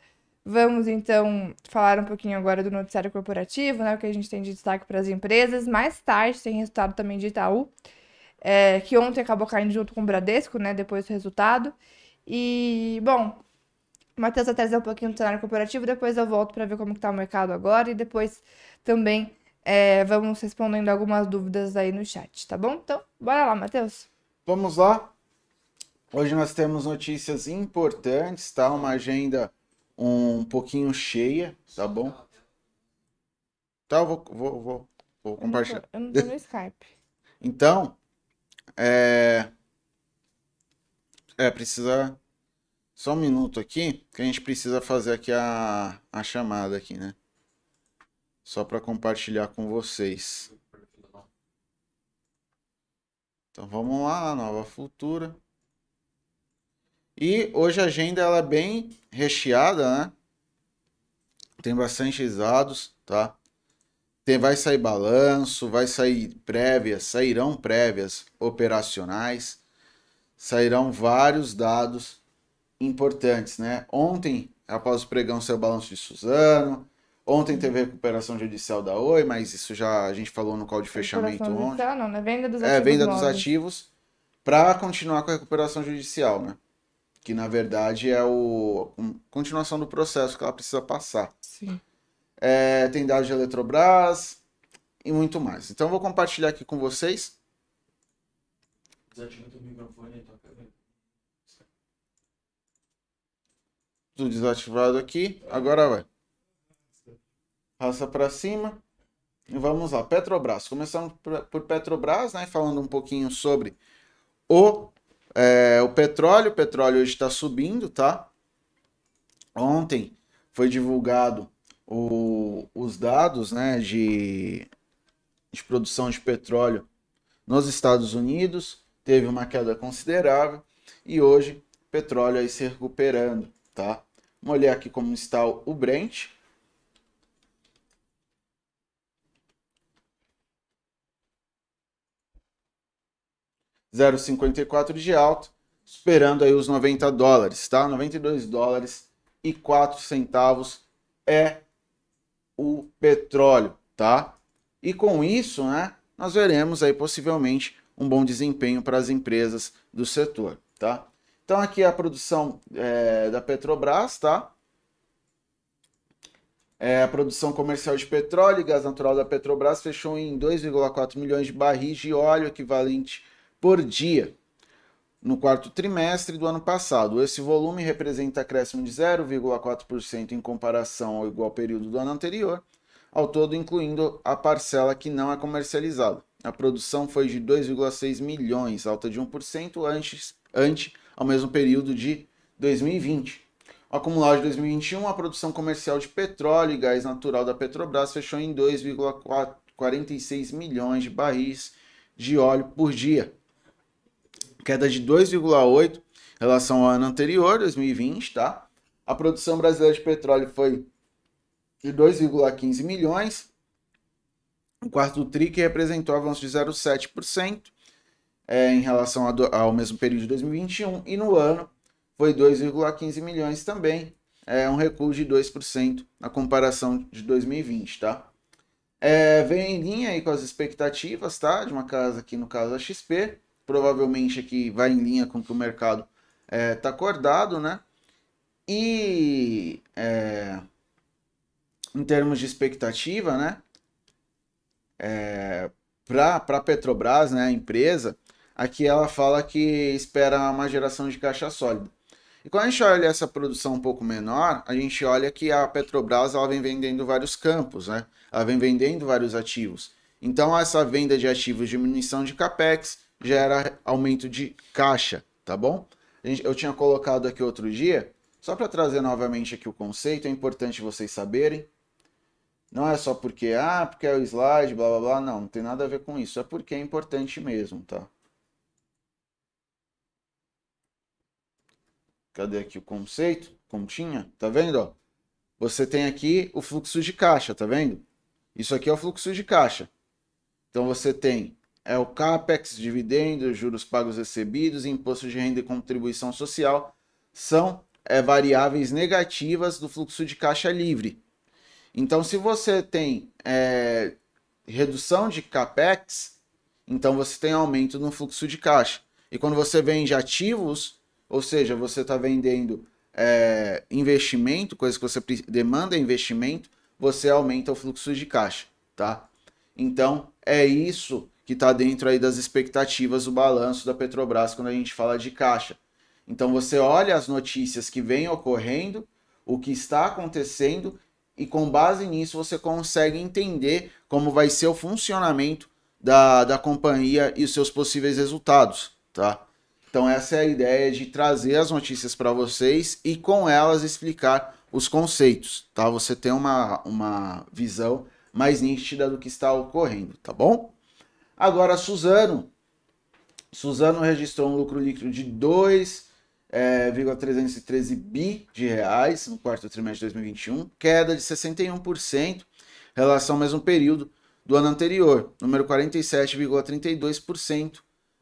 Vamos então falar um pouquinho agora do noticiário corporativo, né? O que a gente tem de destaque para as empresas. Mais tarde tem resultado também de Itaú, é, que ontem acabou caindo junto com o Bradesco, né? Depois do resultado. E, bom, o Matheus vai trazer um pouquinho do cenário corporativo, depois eu volto para ver como está o mercado agora e depois também é, vamos respondendo algumas dúvidas aí no chat, tá bom? Então, bora lá, Matheus. Vamos lá. Hoje nós temos notícias importantes, tá? Uma agenda um pouquinho cheia, tá bom? Tá, eu vou, vou, vou, vou compartilhar. Eu não tô, eu não tô no Skype. Então, é... É, precisa... Só um minuto aqui, que a gente precisa fazer aqui a, a chamada aqui, né? Só para compartilhar com vocês. Então vamos lá, nova futura. E hoje a agenda ela é bem recheada, né? Tem bastante dados, tá? Tem, vai sair balanço, vai sair prévias, sairão prévias operacionais, sairão vários dados importantes, né? Ontem, após o pregão, saiu o balanço de Suzano. Ontem teve recuperação judicial da Oi, mas isso já a gente falou no call de fechamento ontem. Não, né? Venda dos ativos. É, venda dos ativos para continuar com a recuperação judicial, né? que na verdade é o continuação do processo que ela precisa passar. Sim. É, tem dados de Eletrobras e muito mais. Então eu vou compartilhar aqui com vocês. Desativa o microfone Tudo desativado aqui. Agora vai. Passa para cima. E vamos lá. Petrobras. Começando por Petrobras, né? Falando um pouquinho sobre o é, o petróleo, o petróleo hoje está subindo, tá? Ontem foi divulgado o, os dados né, de, de produção de petróleo nos Estados Unidos, teve uma queda considerável e hoje petróleo aí se recuperando, tá? Vamos olhar aqui como está o Brent. 0,54 de alta, esperando aí os 90 dólares, tá? 92 dólares e 4 centavos é o petróleo, tá? E com isso, né, nós veremos aí possivelmente um bom desempenho para as empresas do setor, tá? Então aqui é a produção é, da Petrobras, tá? É, a produção comercial de petróleo e gás natural da Petrobras fechou em 2,4 milhões de barris de óleo, equivalente por dia no quarto trimestre do ano passado. Esse volume representa acréscimo de 0,4% em comparação ao igual período do ano anterior, ao todo incluindo a parcela que não é comercializada. A produção foi de 2,6 milhões, alta de 1% antes, ante ao mesmo período de 2020. O acumulado de 2021, a produção comercial de petróleo e gás natural da Petrobras fechou em 2,46 milhões de barris de óleo por dia, queda de 2,8 em relação ao ano anterior, 2020, tá? A produção brasileira de petróleo foi de 2,15 milhões, o quarto TRI que representou avanço de 0,7% é, em relação ao mesmo período de 2021, e no ano foi 2,15 milhões também, é um recuo de 2% na comparação de 2020, tá? É, vem em linha aí com as expectativas, tá? De uma casa aqui no caso da XP, provavelmente aqui vai em linha com o que o mercado está é, tá acordado, né? E é, em termos de expectativa, né? É, para a Petrobras, né, a empresa, aqui ela fala que espera uma geração de caixa sólida. E quando a gente olha essa produção um pouco menor, a gente olha que a Petrobras ela vem vendendo vários campos, né? Ela vem vendendo vários ativos. Então essa venda de ativos, diminuição de capex, gera aumento de caixa, tá bom? Eu tinha colocado aqui outro dia, só para trazer novamente aqui o conceito, é importante vocês saberem. Não é só porque, ah, porque é o slide, blá blá blá, não, não tem nada a ver com isso, é porque é importante mesmo, tá? Cadê aqui o conceito? Continha, tá vendo, ó? Você tem aqui o fluxo de caixa, tá vendo? Isso aqui é o fluxo de caixa. Então você tem é o CAPEX, dividendos, juros pagos recebidos, imposto de renda e contribuição social, são é, variáveis negativas do fluxo de caixa livre. Então, se você tem é, redução de capex, então você tem aumento no fluxo de caixa. E quando você vende ativos, ou seja, você está vendendo é, investimento, coisa que você demanda investimento, você aumenta o fluxo de caixa, tá? Então é isso que está dentro aí das expectativas do balanço da Petrobras quando a gente fala de caixa. Então você olha as notícias que vêm ocorrendo, o que está acontecendo e com base nisso você consegue entender como vai ser o funcionamento da, da companhia e os seus possíveis resultados, tá? Então essa é a ideia de trazer as notícias para vocês e com elas explicar os conceitos, tá? Você tem uma, uma visão mais nítida do que está ocorrendo, tá bom? Agora, Suzano. Suzano registrou um lucro líquido de 2,313 é, bi de reais no quarto trimestre de 2021, queda de 61% em relação ao mesmo período do ano anterior, número 47,32%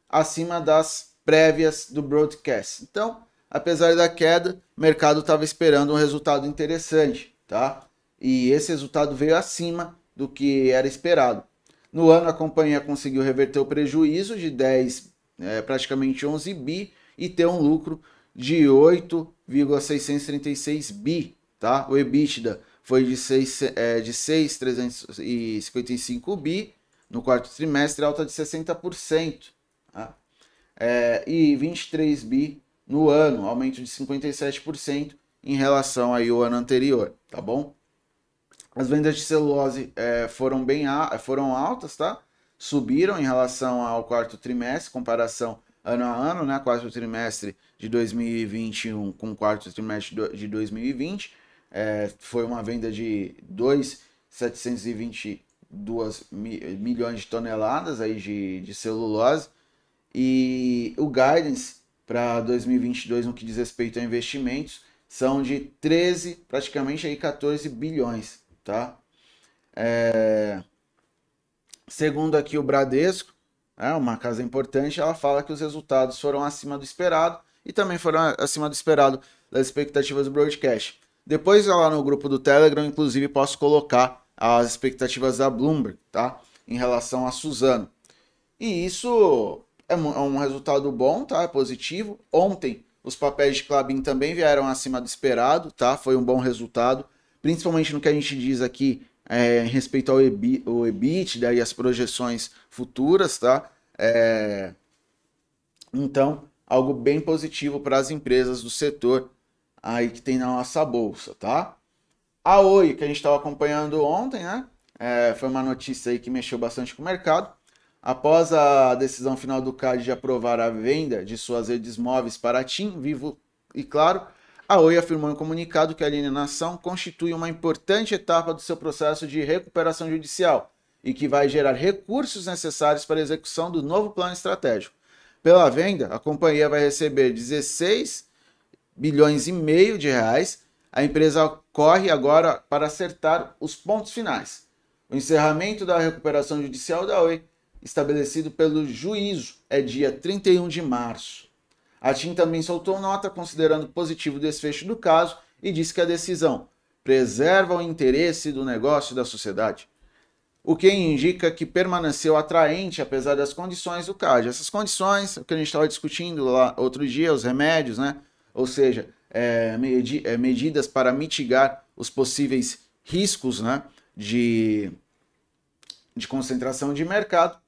acima das prévias do broadcast. Então, apesar da queda, o mercado estava esperando um resultado interessante, tá? E esse resultado veio acima do que era esperado. No ano, a companhia conseguiu reverter o prejuízo de 10, é, praticamente 11 bi, e ter um lucro de 8,636 bi, tá? O EBITDA foi de 6, é, de 6,355 bi no quarto trimestre, alta de 60%. Tá? é, e 23 bi no ano, aumento de 57% em relação aí ao ano anterior, tá bom? As vendas de celulose é, foram bem foram altas, tá? Subiram em relação ao quarto trimestre, comparação ano a ano, né? Quarto trimestre de 2021 com quarto trimestre de 2020. É, foi uma venda de 2,722 milhões de toneladas aí de, de celulose e o guidance para 2022 no que diz respeito a investimentos são de 13, praticamente aí 14 bilhões, tá? É... Segundo aqui o Bradesco, é uma casa importante, ela fala que os resultados foram acima do esperado e também foram acima do esperado das expectativas do broadcast. Depois lá no grupo do Telegram, inclusive posso colocar as expectativas da Bloomberg, tá? Em relação a Suzano. E isso é, é um resultado bom, tá? É positivo. Ontem os papéis de Clabin também vieram acima do esperado, tá? Foi um bom resultado, principalmente no que a gente diz aqui é, em respeito ao EBIT, o e as projeções futuras, tá? É... Então, algo bem positivo para as empresas do setor aí que tem na nossa bolsa, tá? A Oi, que a gente estava acompanhando ontem, né? É, foi uma notícia aí que mexeu bastante com o mercado. Após a decisão final do CAD de aprovar a venda de suas redes móveis para TIM, Vivo e Claro, a Oi afirmou em comunicado que a alienação constitui uma importante etapa do seu processo de recuperação judicial e que vai gerar recursos necessários para a execução do novo plano estratégico. Pela venda, a companhia vai receber 16 bilhões e meio de reais. A empresa corre agora para acertar os pontos finais. O encerramento da recuperação judicial da Oi estabelecido pelo juízo é dia 31 de março. A TIM também soltou nota considerando positivo o desfecho do caso e disse que a decisão preserva o interesse do negócio da sociedade, o que indica que permaneceu atraente apesar das condições do CAD. Essas condições, o que a gente estava discutindo lá outro dia, os remédios, né? Ou seja, é, medi é, medidas para mitigar os possíveis riscos né, de, de concentração de mercado,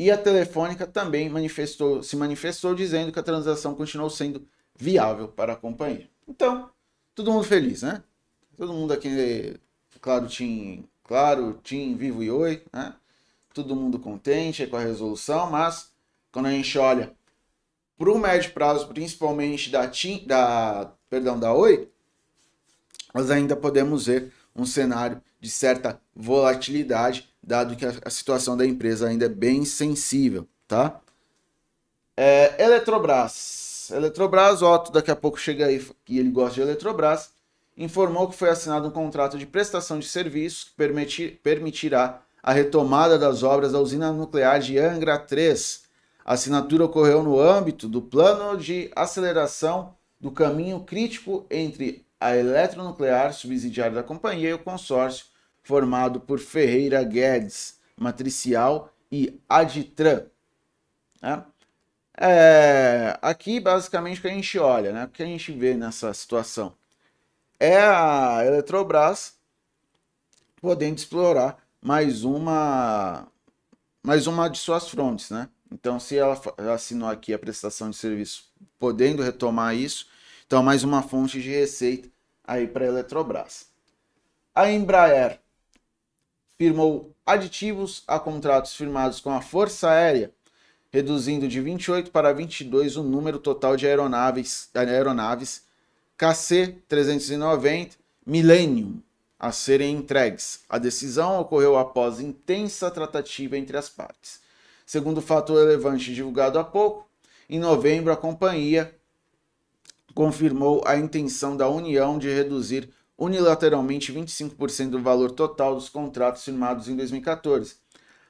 e a Telefônica também manifestou, se manifestou dizendo que a transação continuou sendo viável para a companhia. Então, todo mundo feliz, né? Todo mundo aqui, claro, Tim, claro, Tim, Vivo e Oi, né? Todo mundo contente com a resolução, mas quando a gente olha para o médio prazo, principalmente da TIM, da, perdão, da Oi, nós ainda podemos ver um cenário de certa volatilidade dado que a, situação da empresa ainda é bem sensível, tá? É, Eletrobras. Eletrobras, Otto daqui a pouco chega aí que ele gosta de Eletrobras, informou que foi assinado um contrato de prestação de serviços que permitir, permitirá a retomada das obras da usina nuclear de Angra 3. A assinatura ocorreu no âmbito do Plano de Aceleração do caminho crítico entre a eletronuclear subsidiária da companhia e o consórcio formado por Ferreira Guedes, Matricial e Aditran. Né? É, aqui, basicamente, o que a gente olha, né? o que a gente vê nessa situação é a Eletrobras podendo explorar mais uma mais uma de suas frontes, né? Então, se ela assinou aqui a prestação de serviço, podendo retomar isso, então mais uma fonte de receita aí para a Eletrobras. A Embraer firmou aditivos a contratos firmados com a Força Aérea, reduzindo de 28 para 22 o número total de aeronaves, aeronaves KC-390 Millennium a serem entregues. A decisão ocorreu após intensa tratativa entre as partes. Segundo o fator relevante divulgado há pouco, em novembro a companhia confirmou a intenção da União de reduzir unilateralmente 25% do valor total dos contratos firmados em 2014.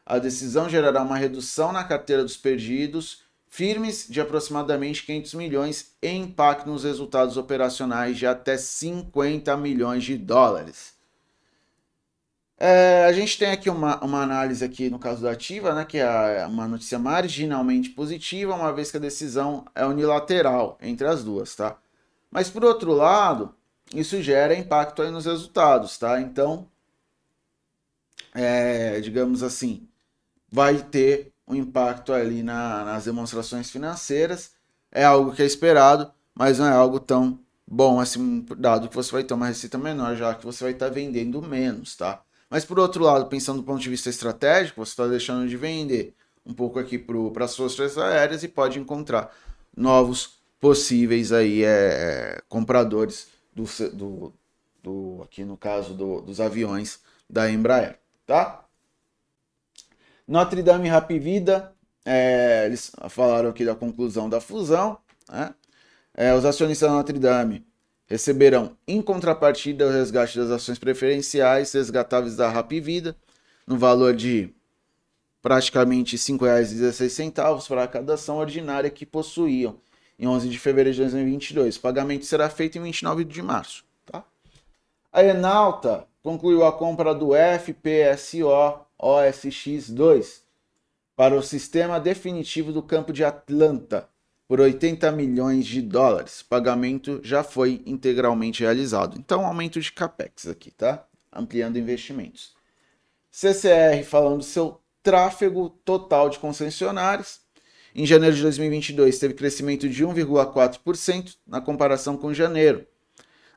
A decisão gerará uma redução na carteira dos perdidos firmes de aproximadamente 500 milhões e impacto nos resultados operacionais de até 50 milhões de dólares. É, a gente tem aqui uma, uma análise aqui no caso da ativa, né, que é uma notícia marginalmente positiva, uma vez que a decisão é unilateral entre as duas, tá? Mas por outro lado, isso gera impacto aí nos resultados, tá? Então, é, digamos assim, vai ter um impacto ali na, nas demonstrações financeiras. É algo que é esperado, mas não é algo tão bom assim, dado que você vai ter uma receita menor, já que você vai estar vendendo menos, tá? Mas por outro lado, pensando do ponto de vista estratégico, você está deixando de vender um pouco aqui para as suas forças aéreas e pode encontrar novos possíveis aí é, compradores do, do, do, aqui no caso do, dos aviões da Embraer, tá? Notre Dame e Rap Vida, é, eles falaram aqui da conclusão da fusão. Né? É, os acionistas da Notre Dame receberão, em contrapartida, o resgate das ações preferenciais resgatáveis da Rap Vida, no valor de praticamente R$ 5,16 para cada ação ordinária que possuíam em 11 de fevereiro de 2022. O pagamento será feito em 29 de março. Tá? A Enalta concluiu a compra do FPSO OSX-2 para o sistema definitivo do campo de Atlanta por 80 milhões de dólares. O pagamento já foi integralmente realizado. Então, aumento de capex aqui, tá? Ampliando investimentos. CCR falando seu tráfego total de concessionários. Em janeiro de 2022 teve crescimento de 1,4% na comparação com janeiro.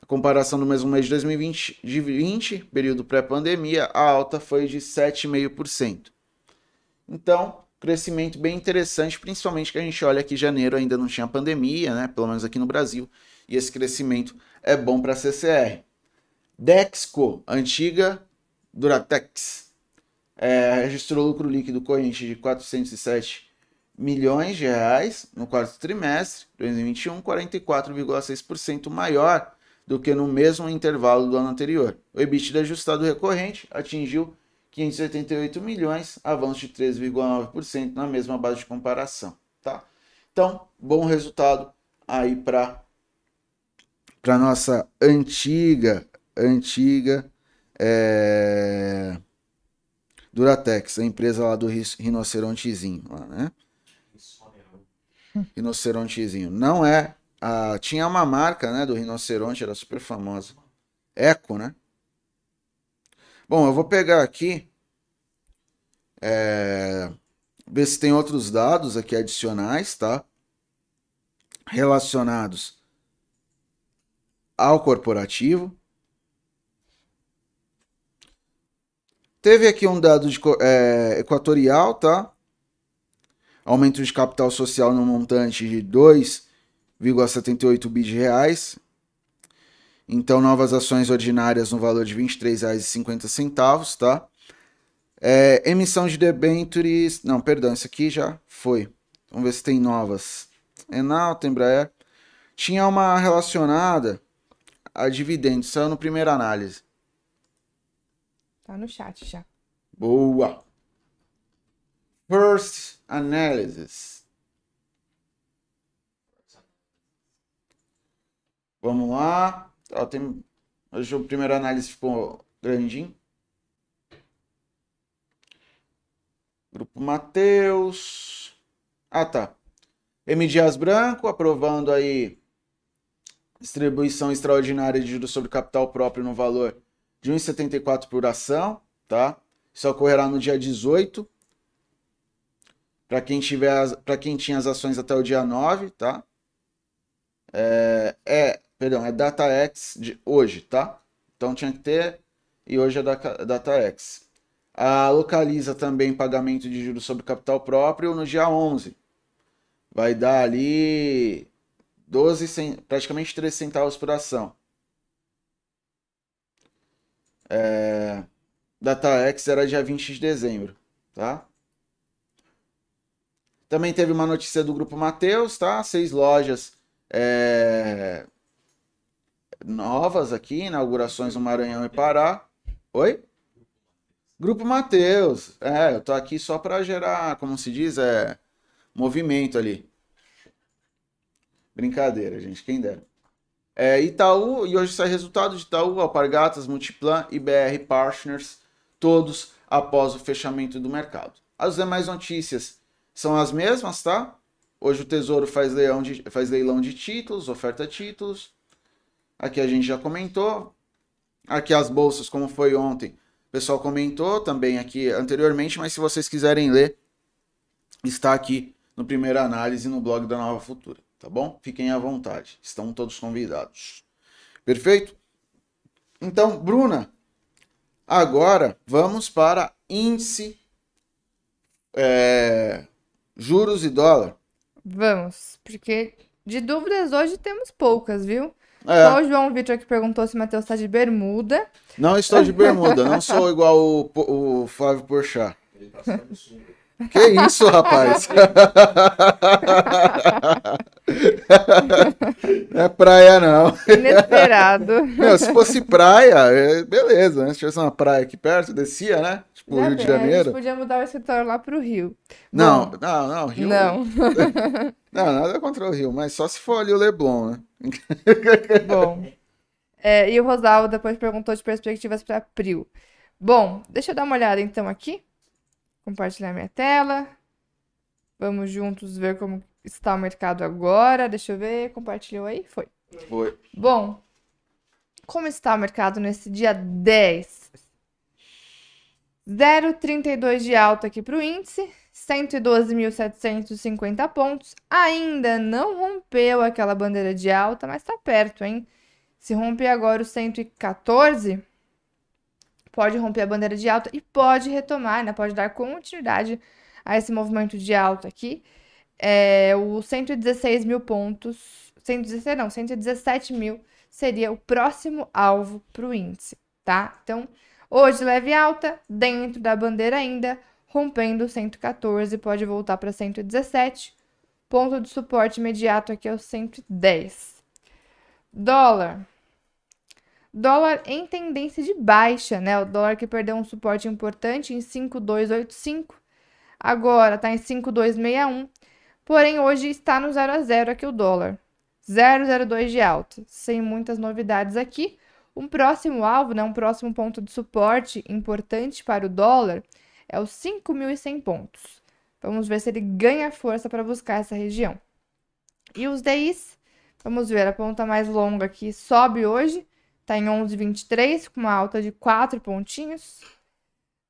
A comparação do mesmo mês de 2020, de 20, período pré-pandemia, a alta foi de 7,5%. Então, crescimento bem interessante, principalmente que a gente olha que janeiro ainda não tinha pandemia, né? Pelo menos aqui no Brasil, e esse crescimento é bom para a CCR. Dexco, antiga Duratex, é, registrou lucro líquido corrente de 407 milhões de reais no quarto trimestre de 2021, 44,6% maior do que no mesmo intervalo do ano anterior. O EBITDA ajustado recorrente atingiu 588 milhões, avanço de 13,9% na mesma base de comparação, tá? Então, bom resultado aí para para nossa antiga antiga é... Duratex, a empresa lá do rinocerontezinho, lá, né? Rinocerontezinho. Não é tinha uma marca, né, do rinoceronte, era super famosa. Eco, né? Bom, eu vou pegar aqui, é, ver se tem outros dados aqui adicionais, tá? Relacionados ao corporativo. Teve aqui um dado de, é, equatorial, tá? Aumento de capital social no montante de 2 1,78 bi de reais. Então, novas ações ordinárias no valor de R$ 23,50, tá? É, emissão de debentures... Não, perdão, isso aqui já foi. Vamos ver se tem novas. Enalta, Embraer. Tinha uma relacionada a dividendos, saiu no primeira análise. Tá no chat já. Boa! First Analysis. Vamos lá. Ó, tem... Hoje o primeiro análise ficou grandinho. Grupo Mateus. Ah, tá. M. Dias Branco aprovando aí distribuição extraordinária de juros sobre capital próprio no valor de 1,74 por ação, tá? Isso ocorrerá no dia 18. Para quem tiver para quem tinha as ações até o dia 9, tá? É, é perdão, é DataX de hoje, tá? Então tinha que ter e hoje é DataX. A localiza também pagamento de juros sobre capital próprio no dia 11. Vai dar ali 12, praticamente 3 centavos por ação. É, DataX era dia 20 de dezembro, tá? Também teve uma notícia do Grupo Mateus, tá? Seis lojas é, novas aqui, inaugurações no Maranhão e Pará. Oi? Grupo Mateus. É, eu tô aqui só para gerar, como se diz, é movimento ali. Brincadeira, gente, quem dera. É, Itaú, e hoje sai resultado de Itaú, Alpargatas, Multiplan e BR Partners, todos após o fechamento do mercado. As demais notícias são as mesmas, tá? Hoje o Tesouro faz leilão de, faz leilão de títulos, oferta títulos. Aqui a gente já comentou. Aqui as bolsas, como foi ontem, o pessoal comentou também aqui anteriormente, mas se vocês quiserem ler, está aqui no primeira análise no blog da Nova Futura, tá bom? Fiquem à vontade, estão todos convidados. Perfeito? Então, Bruna, agora vamos para índice, é, juros e dólar. Vamos, porque de dúvidas hoje temos poucas, viu? É. Só o João Vitor que perguntou se o Matheus está de bermuda. Não estou de bermuda, não sou igual o, o Flávio Porchat. Que isso, rapaz? não é praia, não. Inesperado. Meu, se fosse praia, é, beleza, né? Se tivesse uma praia aqui perto, descia, né? Tipo, Rio de Janeiro. A gente podia mudar o escritório lá pro Rio. Não, Bom, não, não, Rio. Não. não, nada contra o Rio, mas só se for ali o Leblon, né? Bom. É, e o Rosalvo depois perguntou de perspectivas para April. Bom, deixa eu dar uma olhada então aqui. Compartilhar minha tela. Vamos juntos ver como está o mercado agora. Deixa eu ver. Compartilhou aí? Foi. Foi. Bom, como está o mercado nesse dia 10? 0,32 de alta aqui para o índice, 112.750 pontos. Ainda não rompeu aquela bandeira de alta, mas está perto, hein? Se romper agora o 114, pode romper a bandeira de alta e pode retomar, né? Pode dar continuidade a esse movimento de alta aqui. É, o 116 mil pontos, 116 não, 117 mil seria o próximo alvo para o índice, tá? Então, Hoje, leve alta, dentro da bandeira ainda, rompendo 114, pode voltar para 117. Ponto de suporte imediato aqui é o 110. Dólar. Dólar em tendência de baixa, né? O dólar que perdeu um suporte importante em 5,285. Agora está em 5,261. Porém, hoje está no 0 a 0 aqui o dólar. 0,02 de alta. Sem muitas novidades aqui. Um próximo alvo, né, um próximo ponto de suporte importante para o dólar é os 5.100 pontos. Vamos ver se ele ganha força para buscar essa região. E os DIs, vamos ver, a ponta mais longa aqui sobe hoje, está em 11,23, com uma alta de 4 pontinhos.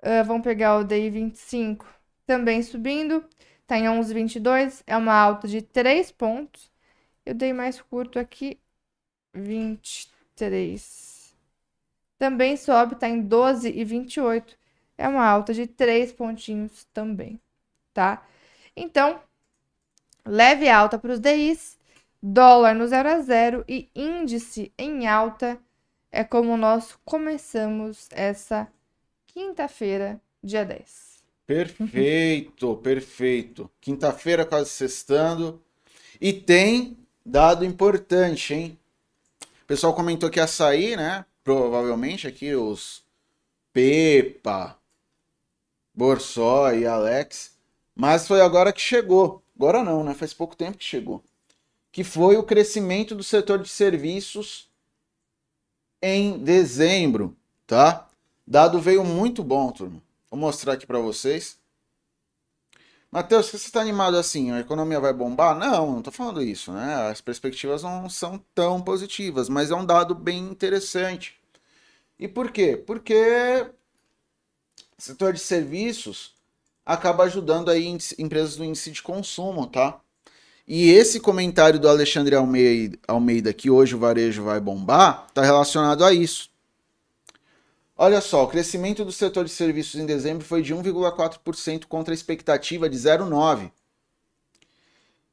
Uh, vamos pegar o DI 25, também subindo, está em 11,22, é uma alta de 3 pontos. Eu dei mais curto aqui, 23 também sobe, está em 12,28. É uma alta de 3 pontinhos também, tá? Então, leve alta para os DIs, dólar no 0 a 0 e índice em alta é como nós começamos essa quinta-feira, dia 10. Perfeito, perfeito. Quinta-feira quase sextando. E tem dado importante, hein? O pessoal comentou que sair, né? Provavelmente aqui os Pepa, Borsó e Alex. Mas foi agora que chegou. Agora não, né? Faz pouco tempo que chegou. que foi o crescimento do setor de serviços em dezembro, tá? Dado veio muito bom, turma. Vou mostrar aqui para vocês. Matheus, você está animado assim? A economia vai bombar? Não, não estou falando isso, né? As perspectivas não são tão positivas, mas é um dado bem interessante. E por quê? Porque o setor de serviços acaba ajudando aí empresas do índice de consumo, tá? E esse comentário do Alexandre Almeida, Almeida que hoje o varejo vai bombar, está relacionado a isso. Olha só, o crescimento do setor de serviços em dezembro foi de 1,4% contra a expectativa de 0,9%.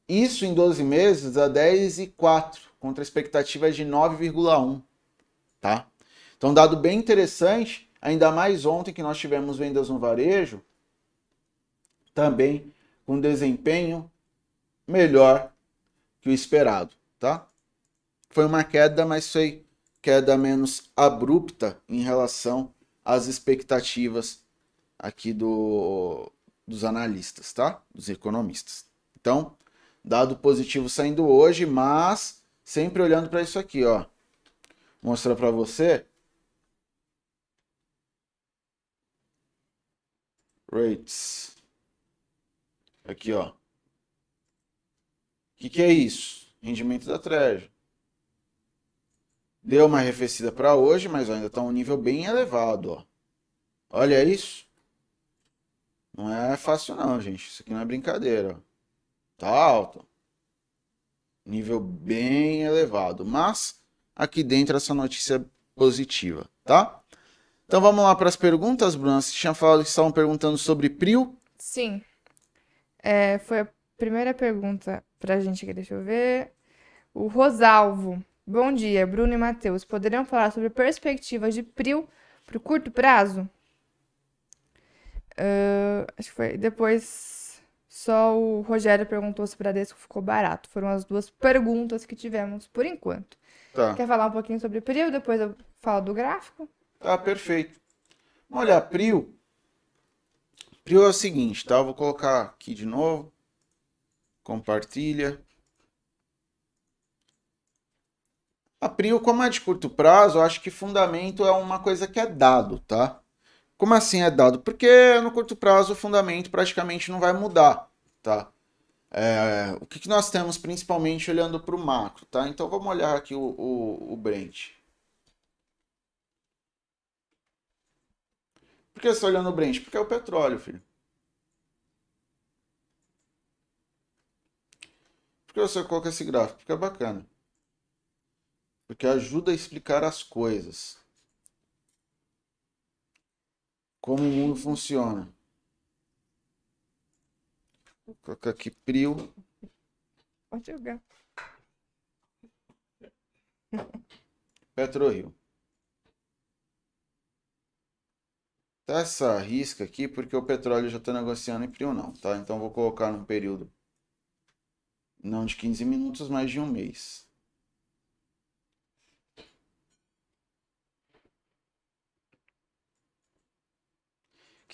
Isso em 12 meses a 10,4% contra a expectativa de 9,1%. Tá? Então, dado bem interessante, ainda mais ontem que nós tivemos vendas no varejo, também com desempenho melhor que o esperado, tá? Foi uma queda, mas foi queda menos abrupta em relação às expectativas aqui do, dos analistas, tá? Dos economistas. Então, dado positivo saindo hoje, mas sempre olhando para isso aqui, ó. Mostrar para você. Rates. Aqui, ó. O que, que é isso? Rendimento da Treasury. Deu uma arrefecida para hoje, mas ainda está um nível bem elevado. Ó. Olha isso. Não é fácil não, gente. Isso aqui não é brincadeira. Ó. Tá alto. Nível bem elevado. Mas aqui dentro essa notícia positiva, tá? Então vamos lá para as perguntas, Bruna. Você tinha falado que estavam perguntando sobre PRIO? Sim. É, foi a primeira pergunta para a gente aqui. Deixa eu ver. O Rosalvo. Bom dia, Bruno e Matheus. Poderiam falar sobre perspectivas de PRIO para o curto prazo? Uh, acho que foi. Depois, só o Rogério perguntou se o Bradesco ficou barato. Foram as duas perguntas que tivemos por enquanto. Tá. Quer falar um pouquinho sobre PRIO? Depois eu falo do gráfico? Tá, perfeito. Olha, PRIO. PRIO é o seguinte, tá? Eu vou colocar aqui de novo. Compartilha. A Prio, como é de curto prazo, eu acho que fundamento é uma coisa que é dado, tá? Como assim é dado? Porque no curto prazo o fundamento praticamente não vai mudar, tá? É, o que, que, nós temos principalmente olhando para o macro, tá? Então vamos olhar aqui o, o, o Brent. Por que você está olhando o Brent? Porque é o petróleo, filho. Por que você coloca esse gráfico? Porque é bacana porque ajuda a explicar as coisas. Como o mundo funciona. Vou colocar aqui Prio. Pode jogar. PetroRio. Tá essa risca aqui porque o petróleo já está negociando em Prio não, tá? Então vou colocar num período não de 15 minutos, mas de um mês.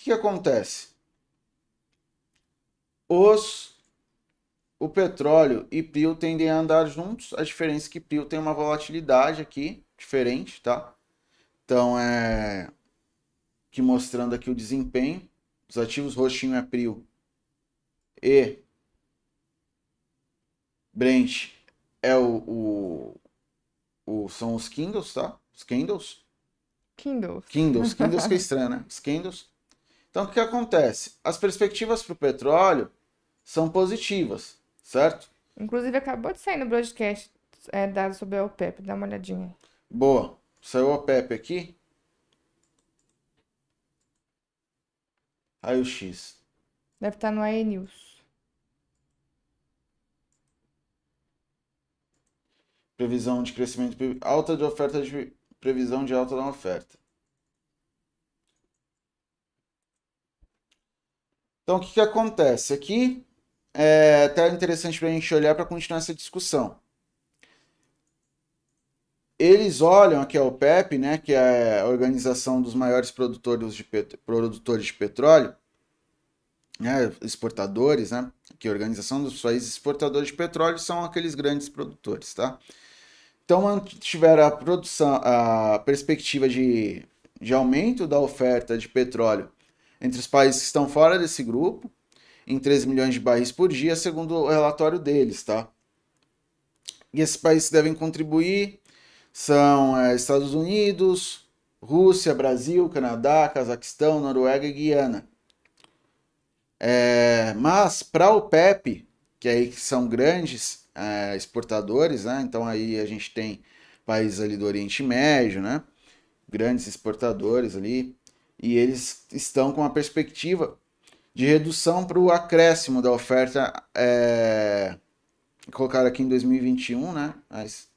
Que, que acontece? Os o petróleo e Prio tendem a andar juntos. A diferença é que Prio tem uma volatilidade aqui diferente, tá? Então é que mostrando aqui o desempenho. Os ativos roxinho é Prio e Brent é o, o, o são os Kindles, tá? Os Kindles. Kindles. Kindles, Kindles que é estranho, né? Os Kindles. Então, o que acontece? As perspectivas para o petróleo são positivas, certo? Inclusive, acabou de sair no broadcast é, dados sobre a OPEP. Dá uma olhadinha. Boa. Saiu a OPEP aqui. Aí o X. Deve estar no AE News. Previsão de crescimento. Alta de oferta de. Previsão de alta da oferta. Então, o que, que acontece? Aqui é até interessante para a gente olhar para continuar essa discussão. Eles olham aqui a OPEP, né, que é a organização dos maiores produtores de, pet... produtores de petróleo, né, exportadores, né? Que a Organização dos Países Exportadores de Petróleo são aqueles grandes produtores, tá? Então, mantiver a produção, a perspectiva de, de aumento da oferta de petróleo entre os países que estão fora desse grupo, em 13 milhões de barris por dia, segundo o relatório deles, tá? E esses países devem contribuir são é, Estados Unidos, Rússia, Brasil, Canadá, Cazaquistão, Noruega e Guiana. É, mas para o PEP, que aí são grandes é, exportadores, né? Então aí a gente tem países ali do Oriente Médio, né? Grandes exportadores ali, e eles estão com uma perspectiva de redução para o acréscimo da oferta. É... Colocaram aqui em 2021, né? Mas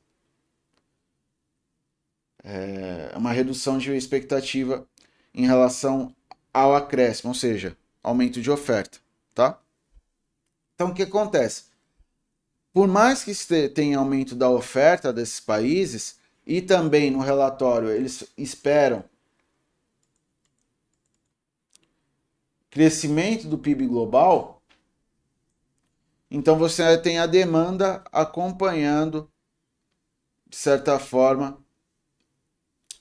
é uma redução de expectativa em relação ao acréscimo, ou seja, aumento de oferta, tá? Então o que acontece? Por mais que tenha aumento da oferta desses países e também no relatório eles esperam crescimento do PIB global, então você tem a demanda acompanhando de certa forma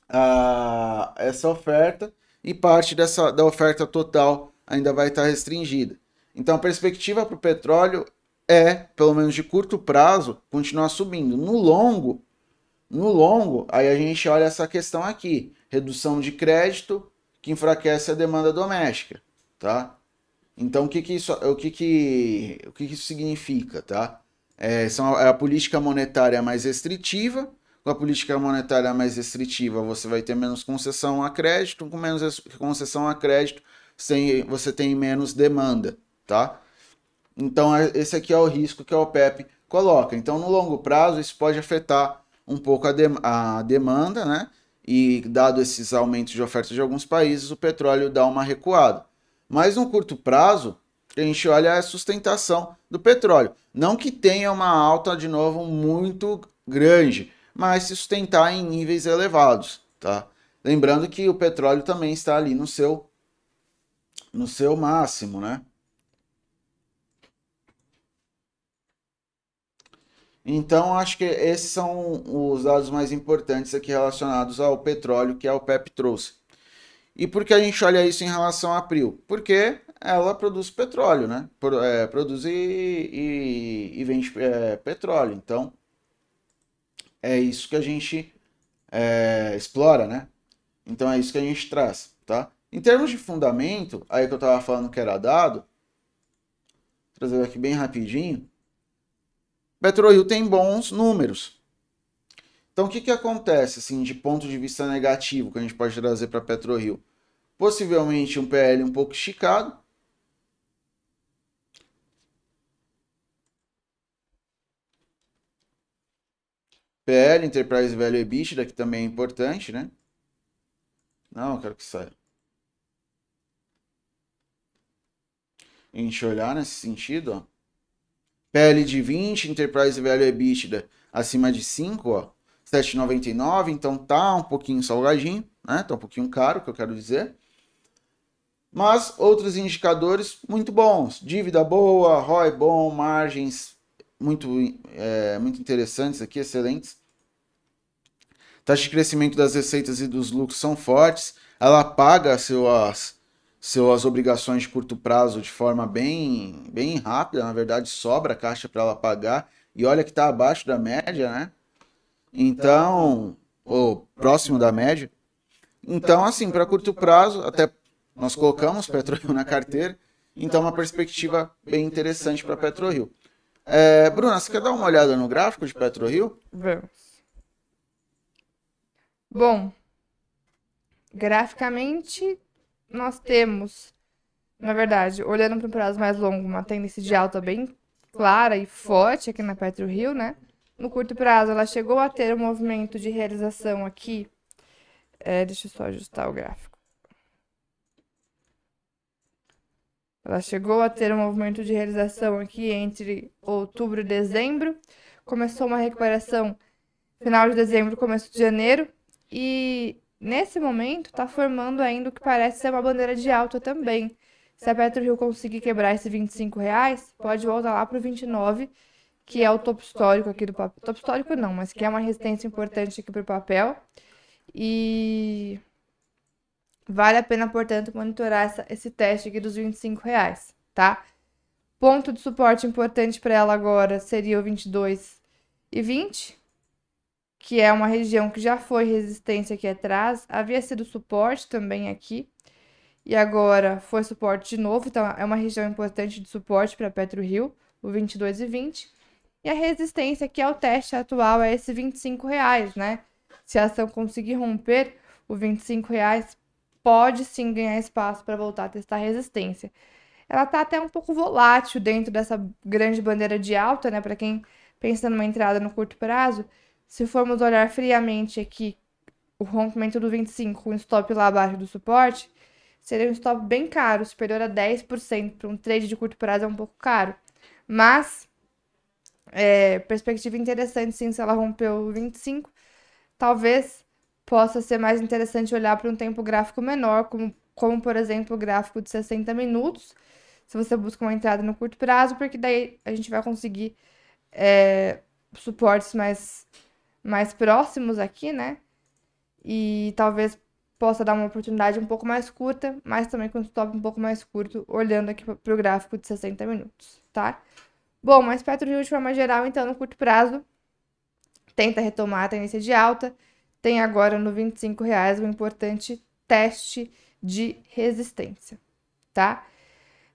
a, essa oferta e parte dessa da oferta total ainda vai estar restringida. Então a perspectiva para o petróleo é, pelo menos de curto prazo, continuar subindo. No longo, no longo, aí a gente olha essa questão aqui, redução de crédito que enfraquece a demanda doméstica, tá? Então o que que isso, o que que, o que, que isso significa, tá? É, são a, é a política monetária mais restritiva. Com a política monetária mais restritiva, você vai ter menos concessão a crédito. Com menos concessão a crédito, você tem menos demanda, tá? Então, é, esse aqui é o risco que a OPEP coloca. Então, no longo prazo, isso pode afetar um pouco a, de, a demanda, né? E, dado esses aumentos de oferta de alguns países, o petróleo dá uma recuada. Mas, no curto prazo, a gente olha a sustentação do petróleo. Não que tenha uma alta, de novo, muito grande, mas se sustentar em níveis elevados, tá? Lembrando que o petróleo também está ali no seu no seu máximo, né? Então, acho que esses são os dados mais importantes aqui relacionados ao petróleo que a OPEP trouxe. E por que a gente olha isso em relação a abril? Porque ela produz petróleo, né? É, produz e, e, e vende é, petróleo. Então, é isso que a gente é, explora, né? Então, é isso que a gente traz, tá? Em termos de fundamento, aí que eu estava falando que era dado, trazer aqui bem rapidinho. PetroRio tem bons números. Então, o que, que acontece, assim, de ponto de vista negativo, que a gente pode trazer para PetroRio? Possivelmente um PL um pouco esticado. PL, Enterprise Value EBITDA, que também é importante, né? Não, eu quero que saia. A gente olhar nesse sentido, ó. PL de 20, Enterprise Value EBITDA acima de 5, ó, 7,99, então tá um pouquinho salgadinho, né? Tá um pouquinho caro, que eu quero dizer. Mas outros indicadores muito bons, dívida boa, ROI bom, margens muito, é, muito interessantes aqui, excelentes. Taxa de crescimento das receitas e dos lucros são fortes. Ela paga suas suas obrigações de curto prazo de forma bem, bem rápida, na verdade sobra caixa para ela pagar e olha que está abaixo da média, né? Então, ou próximo da média. Então, assim, para curto prazo, até nós colocamos PetroRio na carteira, então uma perspectiva bem interessante para PetroRio. É, Bruna, você quer dar uma olhada no gráfico de PetroRio? Vamos. Bom, graficamente nós temos, na verdade, olhando para um prazo mais longo, uma tendência de alta bem clara e forte aqui na Petro Rio, né? No curto prazo, ela chegou a ter um movimento de realização aqui. É, deixa eu só ajustar o gráfico. Ela chegou a ter um movimento de realização aqui entre outubro e dezembro. Começou uma recuperação final de dezembro, começo de janeiro. E nesse momento está formando ainda o que parece ser uma bandeira de alta também, Se a PetroRio conseguir quebrar esse 25 reais, pode voltar lá para o 29, que é o topo histórico aqui do papel. Topo histórico não, mas que é uma resistência importante aqui para o papel. E vale a pena, portanto, monitorar essa, esse teste aqui dos 25 reais, tá? Ponto de suporte importante para ela agora seria o 22 e 20, que é uma região que já foi resistência aqui atrás, havia sido suporte também aqui, e agora foi suporte de novo, então é uma região importante de suporte para PetroRio, o 22 e 20. E a resistência, que é o teste atual, é esse 25 reais, né? Se a ação conseguir romper o 25 reais, pode sim ganhar espaço para voltar a testar resistência. Ela está até um pouco volátil dentro dessa grande bandeira de alta, né? Para quem pensa numa entrada no curto prazo, se formos olhar friamente aqui o rompimento do 25 com um stop lá abaixo do suporte, seria um stop bem caro, superior a 10%. Para um trade de curto prazo é um pouco caro. Mas, é, perspectiva interessante sim se ela rompeu o 25. Talvez possa ser mais interessante olhar para um tempo gráfico menor, como, como por exemplo o gráfico de 60 minutos, se você busca uma entrada no curto prazo, porque daí a gente vai conseguir é, suportes mais mais próximos aqui, né? E talvez possa dar uma oportunidade um pouco mais curta, mas também com stop um pouco mais curto, olhando aqui para o gráfico de 60 minutos, tá? Bom, mas PetroRio de forma geral, então, no curto prazo, tenta retomar a tendência de alta, tem agora no 25 reais um importante teste de resistência, tá?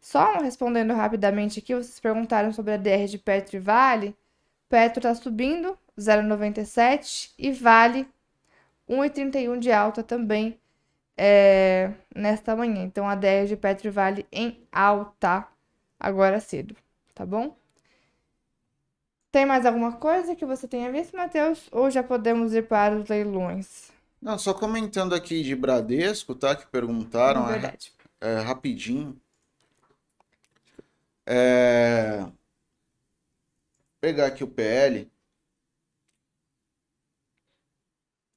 Só respondendo rapidamente aqui, vocês perguntaram sobre a DR de Petro e Vale. Petro está subindo, 0,97 e vale 1,31 de alta também é, nesta manhã. Então, a 10 de Petro vale em alta agora cedo, tá bom? Tem mais alguma coisa que você tenha visto, Matheus? Ou já podemos ir para os leilões? Não, só comentando aqui de Bradesco, tá? Que perguntaram. É verdade. É, é, rapidinho. É... Pegar aqui o PL.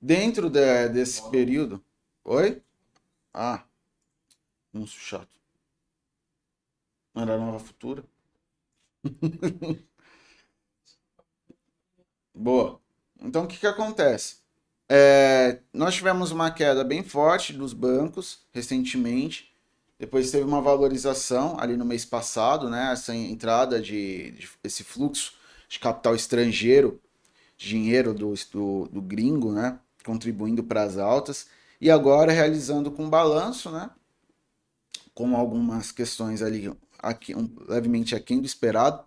Dentro de, desse período. Oi? Ah. Anúncio chato. Era Nova Futura. Boa. Então o que, que acontece? É, nós tivemos uma queda bem forte dos bancos recentemente. Depois teve uma valorização ali no mês passado, né? Essa entrada de, de esse fluxo de capital estrangeiro, dinheiro do, do, do gringo, né? contribuindo para as altas, e agora realizando com balanço, né? Com algumas questões ali aqui, um, levemente aquém do esperado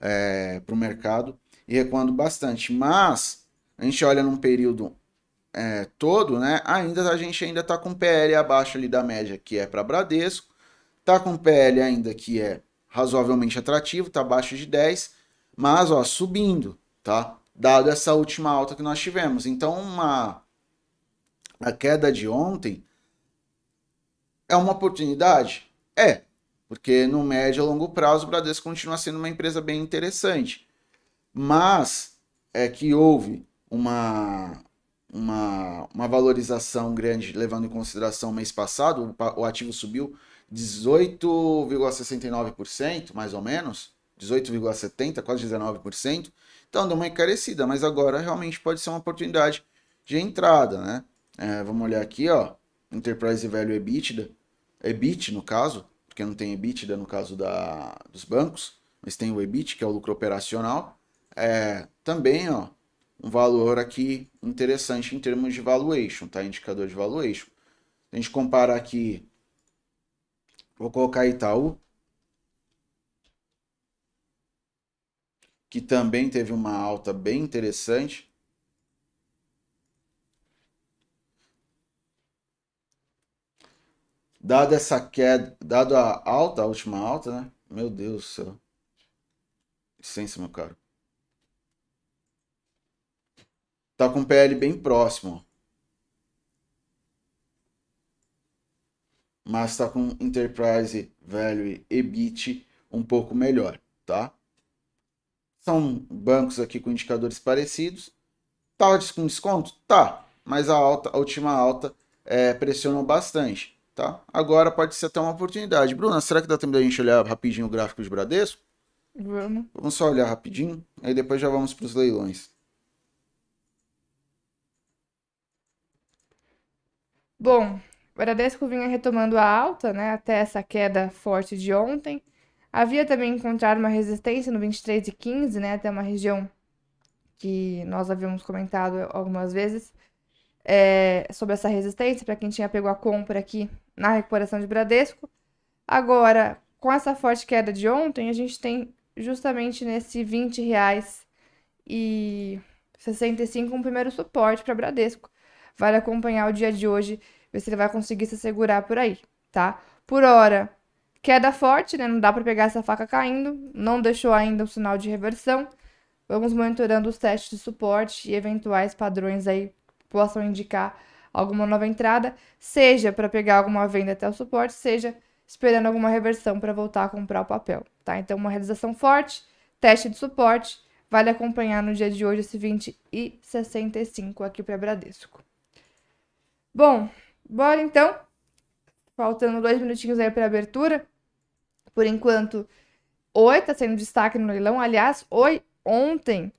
é, para o mercado e recuando bastante. Mas a gente olha num período é, todo, né? Ainda a gente ainda está com PL abaixo ali da média, que é para Bradesco, tá com PL ainda que é razoavelmente atrativo, tá abaixo de 10, mas ó, subindo, tá? dado essa última alta que nós tivemos. Então, uma, a queda de ontem é uma oportunidade? É, porque no médio e longo prazo o Bradesco continua sendo uma empresa bem interessante. Mas é que houve uma, uma, uma valorização grande, levando em consideração o mês passado, o, o ativo subiu 18,69%, mais ou menos, 18,70%, quase 19%. Então deu uma encarecida, mas agora realmente pode ser uma oportunidade de entrada, né? É, vamos olhar aqui, ó, Enterprise Value EBITDA, EBIT no caso, porque não tem EBITDA no caso da, dos bancos, mas tem o EBIT, que é o lucro operacional. É, também, ó, um valor aqui interessante em termos de valuation, tá? Indicador de valuation. A gente compara aqui, vou colocar Itaú, que também teve uma alta bem interessante. Dado essa queda, dado a alta, a última alta, né? Meu Deus do céu. Licença, meu caro. Tá com PL bem próximo. Mas tá com Enterprise Value EBIT um pouco melhor, tá? São bancos aqui com indicadores parecidos. Tá com desconto? Tá, mas a alta, a última alta é, pressionou bastante. tá? Agora pode ser até uma oportunidade. Bruna, será que dá tempo da gente olhar rapidinho o gráfico de Bradesco? Vamos. Vamos só olhar rapidinho, aí depois já vamos para os leilões. Bom, o Bradesco vinha retomando a alta, né, até essa queda forte de ontem. Havia também encontrado uma resistência no 23,15, né, até uma região que nós havíamos comentado algumas vezes é, sobre essa resistência, para quem tinha pego a compra aqui na recuperação de Bradesco. Agora, com essa forte queda de ontem, a gente tem justamente nesse 20 reais e 65 um primeiro suporte para Bradesco. Vale acompanhar o dia de hoje, ver se ele vai conseguir se segurar por aí, tá? Por hora, queda forte, né? Não dá para pegar essa faca caindo, não deixou ainda o sinal de reversão. Vamos monitorando os testes de suporte e eventuais padrões aí possam indicar alguma nova entrada, seja para pegar alguma venda até o suporte, seja esperando alguma reversão para voltar a comprar o papel, tá? Então, uma realização forte, teste de suporte, vale acompanhar no dia de hoje esse 20 e 65 aqui para Bradesco. Bom, bora então. Faltando dois minutinhos aí para abertura. Por enquanto, Oi está sendo destaque no leilão. Aliás, Oi ontem,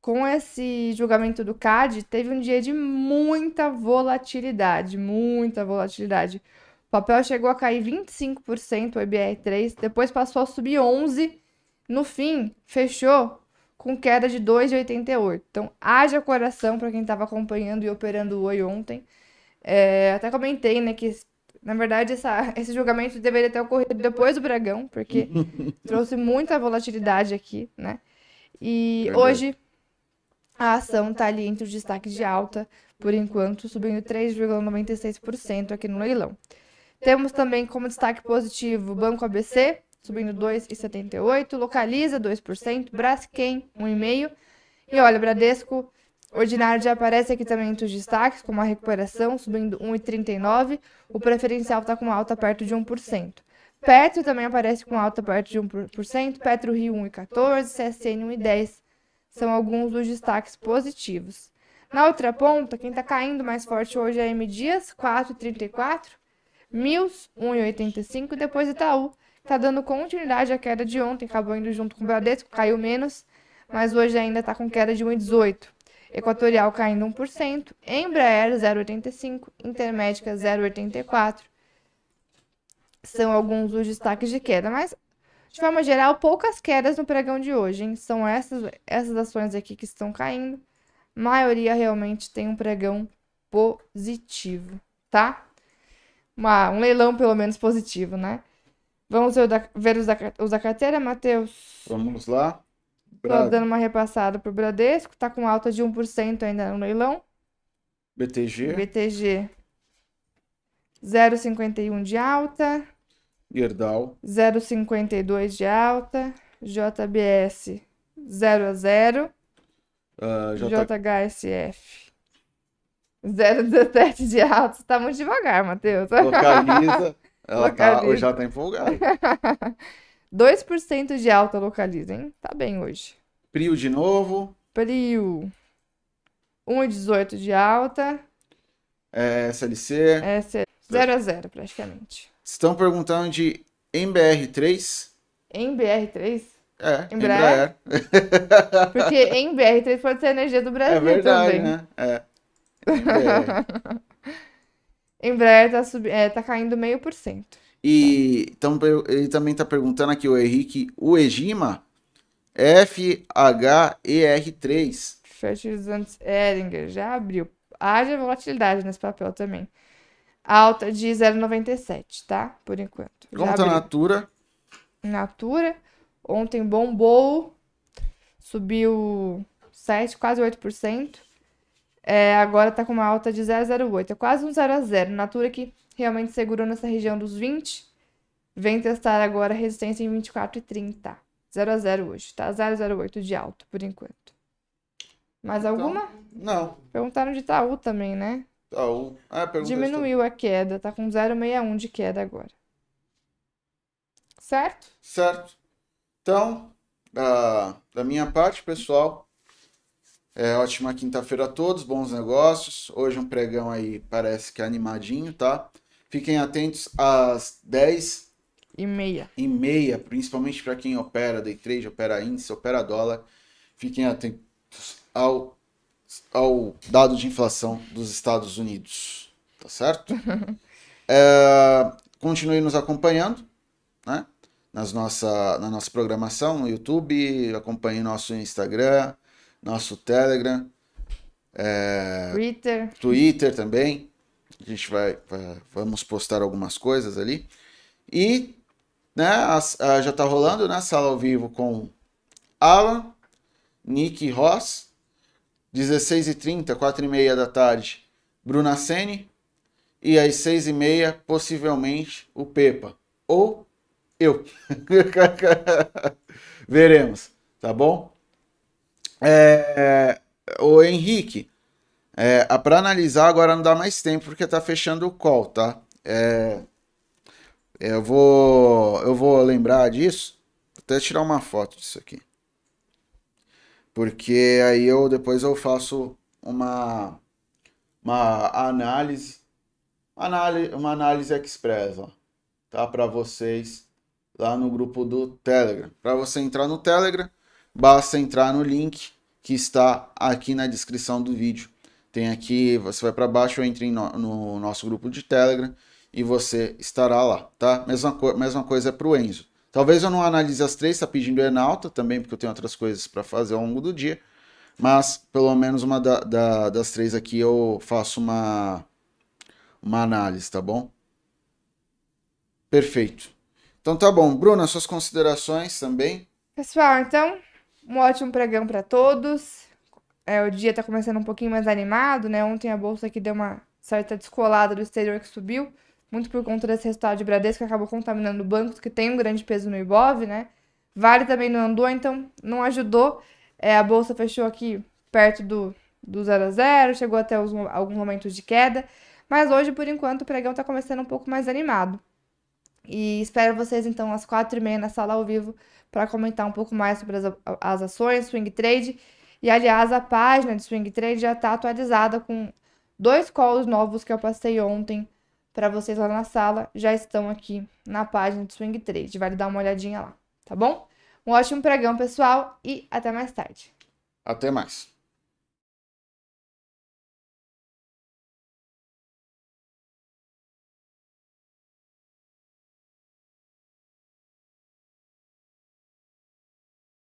com esse julgamento do CAD, teve um dia de muita volatilidade, muita volatilidade. O papel chegou a cair 25%, o IBR3, depois passou a subir 11%, no fim, fechou com queda de 2,88. Então, haja coração para quem estava acompanhando e operando o Oi ontem. É, até comentei, né, que na verdade essa, esse julgamento deveria ter ocorrido depois do Bragão, porque trouxe muita volatilidade aqui, né? E Verdade. hoje a ação está ali entre os destaques de alta, por enquanto, subindo 3,96% aqui no leilão. Temos também como destaque positivo o Banco ABC, subindo 2,78%, Localiza 2%, Braskem 1,5%. E olha, Bradesco Ordinário já aparece aqui também entre os destaques, como a recuperação, subindo 1,39%. O preferencial está com alta perto de 1%. Petro também aparece com alta perto de 1%, Petro Rio 1,14%, CSN 1,10%. São alguns dos destaques positivos. Na outra ponta, quem está caindo mais forte hoje é M Dias, 4,34%, Mills, 1,85%, depois Itaú, está dando continuidade à queda de ontem, acabou indo junto com o Bradesco, caiu menos, mas hoje ainda está com queda de 1,18%. Equatorial caindo 1%, Embraer 0,85%, Intermédica 0,84%, são alguns dos destaques de queda, mas de forma geral, poucas quedas no pregão de hoje, hein? São essas, essas ações aqui que estão caindo. A maioria realmente tem um pregão positivo, tá? Uma, um leilão pelo menos positivo, né? Vamos ver, da, ver os, da, os da carteira, Matheus? Vamos lá. Tô dando uma repassada pro Bradesco, tá com alta de 1% ainda no leilão. BTG. BTG 0,51 de alta. Gerdau. 0,52 de alta. JBS 0 a 0. Uh, J... JHSF 0,17 de alta. Você tá muito devagar, Matheus. Localiza. Ela localiza. Tá, hoje já tá empolgada. 2% de alta localiza, hein? Tá bem hoje. Prio de novo. Prio. 1,18 de alta. É, SLC. SLC. 0 a 0 praticamente. Estão perguntando de MBR3. MBR3? É, Embraer. Porque MBR3 pode ser a energia do Brasil é verdade, também. né? É. Embraer tá, sub... é, tá caindo meio por cento. E então, ele também está perguntando aqui, o Henrique, o Egima FHER3. Fertilizantes Eringer, já abriu. Haja volatilidade nesse papel também alta de 0,97, tá? Por enquanto. Como tá a Natura? Natura. Ontem bombou, subiu 7, quase 8%. É, agora tá com uma alta de 0,08. É quase um 0 a 0. Natura que realmente segurou nessa região dos 20. Vem testar agora a resistência em 24,30. 0 a 0 hoje, tá? 0,08 de alto, por enquanto. Mais então, alguma? Não. Perguntaram de Itaú também, né? Itaú. Ah, Diminuiu a queda, tá com 0,61 de queda agora. Certo? Certo. Então, da, da minha parte, pessoal, é ótima quinta-feira a todos, bons negócios. Hoje um pregão aí parece que é animadinho, tá? Fiquem atentos às 10 e meia. E meia, principalmente para quem opera day trade, opera índice, opera dólar. Fiquem atentos ao, ao dado de inflação dos Estados Unidos. Tá certo? é, continue nos acompanhando, né? Nas nossa, na nossa programação no YouTube, acompanhe nosso Instagram, nosso Telegram, é, Twitter. Twitter também. A gente vai, vamos postar algumas coisas ali. E né, a, a, já está rolando, né? Sala ao vivo com Alan, Nick Ross, 16h30, 4h30 da tarde, Bruna Sene, e às 6h30, possivelmente, o Pepa. Ou eu. Veremos, tá bom? É, o Henrique, é, para analisar agora não dá mais tempo porque tá fechando o call, tá? É, eu vou eu vou lembrar disso, vou até tirar uma foto disso aqui. Porque aí eu depois eu faço uma uma análise análise uma análise express, ó, tá para vocês lá no grupo do Telegram. Para você entrar no Telegram, basta entrar no link que está aqui na descrição do vídeo. Tem aqui, você vai para baixo, entre no, no, nosso grupo de Telegram e você estará lá, tá? Mesma, co mesma coisa é para o Enzo. Talvez eu não analise as três, tá pedindo Enalta também, porque eu tenho outras coisas para fazer ao longo do dia. Mas pelo menos uma da, da, das três aqui eu faço uma, uma análise, tá bom? Perfeito. Então tá bom. Bruna, suas considerações também? Pessoal, então, um ótimo pregão para todos. É, o dia tá começando um pouquinho mais animado, né? Ontem a bolsa aqui deu uma certa descolada do exterior que subiu, muito por conta desse resultado de Bradesco que acabou contaminando bancos que tem um grande peso no Ibov, né? Vale também não andou, então não ajudou. É, a bolsa fechou aqui perto do, do 0 a 0, chegou até os, alguns momentos de queda, mas hoje, por enquanto, o pregão tá começando um pouco mais animado. E espero vocês então às quatro e meia na sala ao vivo para comentar um pouco mais sobre as, as ações, swing trade. E aliás, a página de swing trade já está atualizada com dois calls novos que eu passei ontem para vocês lá na sala. Já estão aqui na página de swing trade. Vale dar uma olhadinha lá, tá bom? Um ótimo pregão, pessoal, e até mais tarde. Até mais.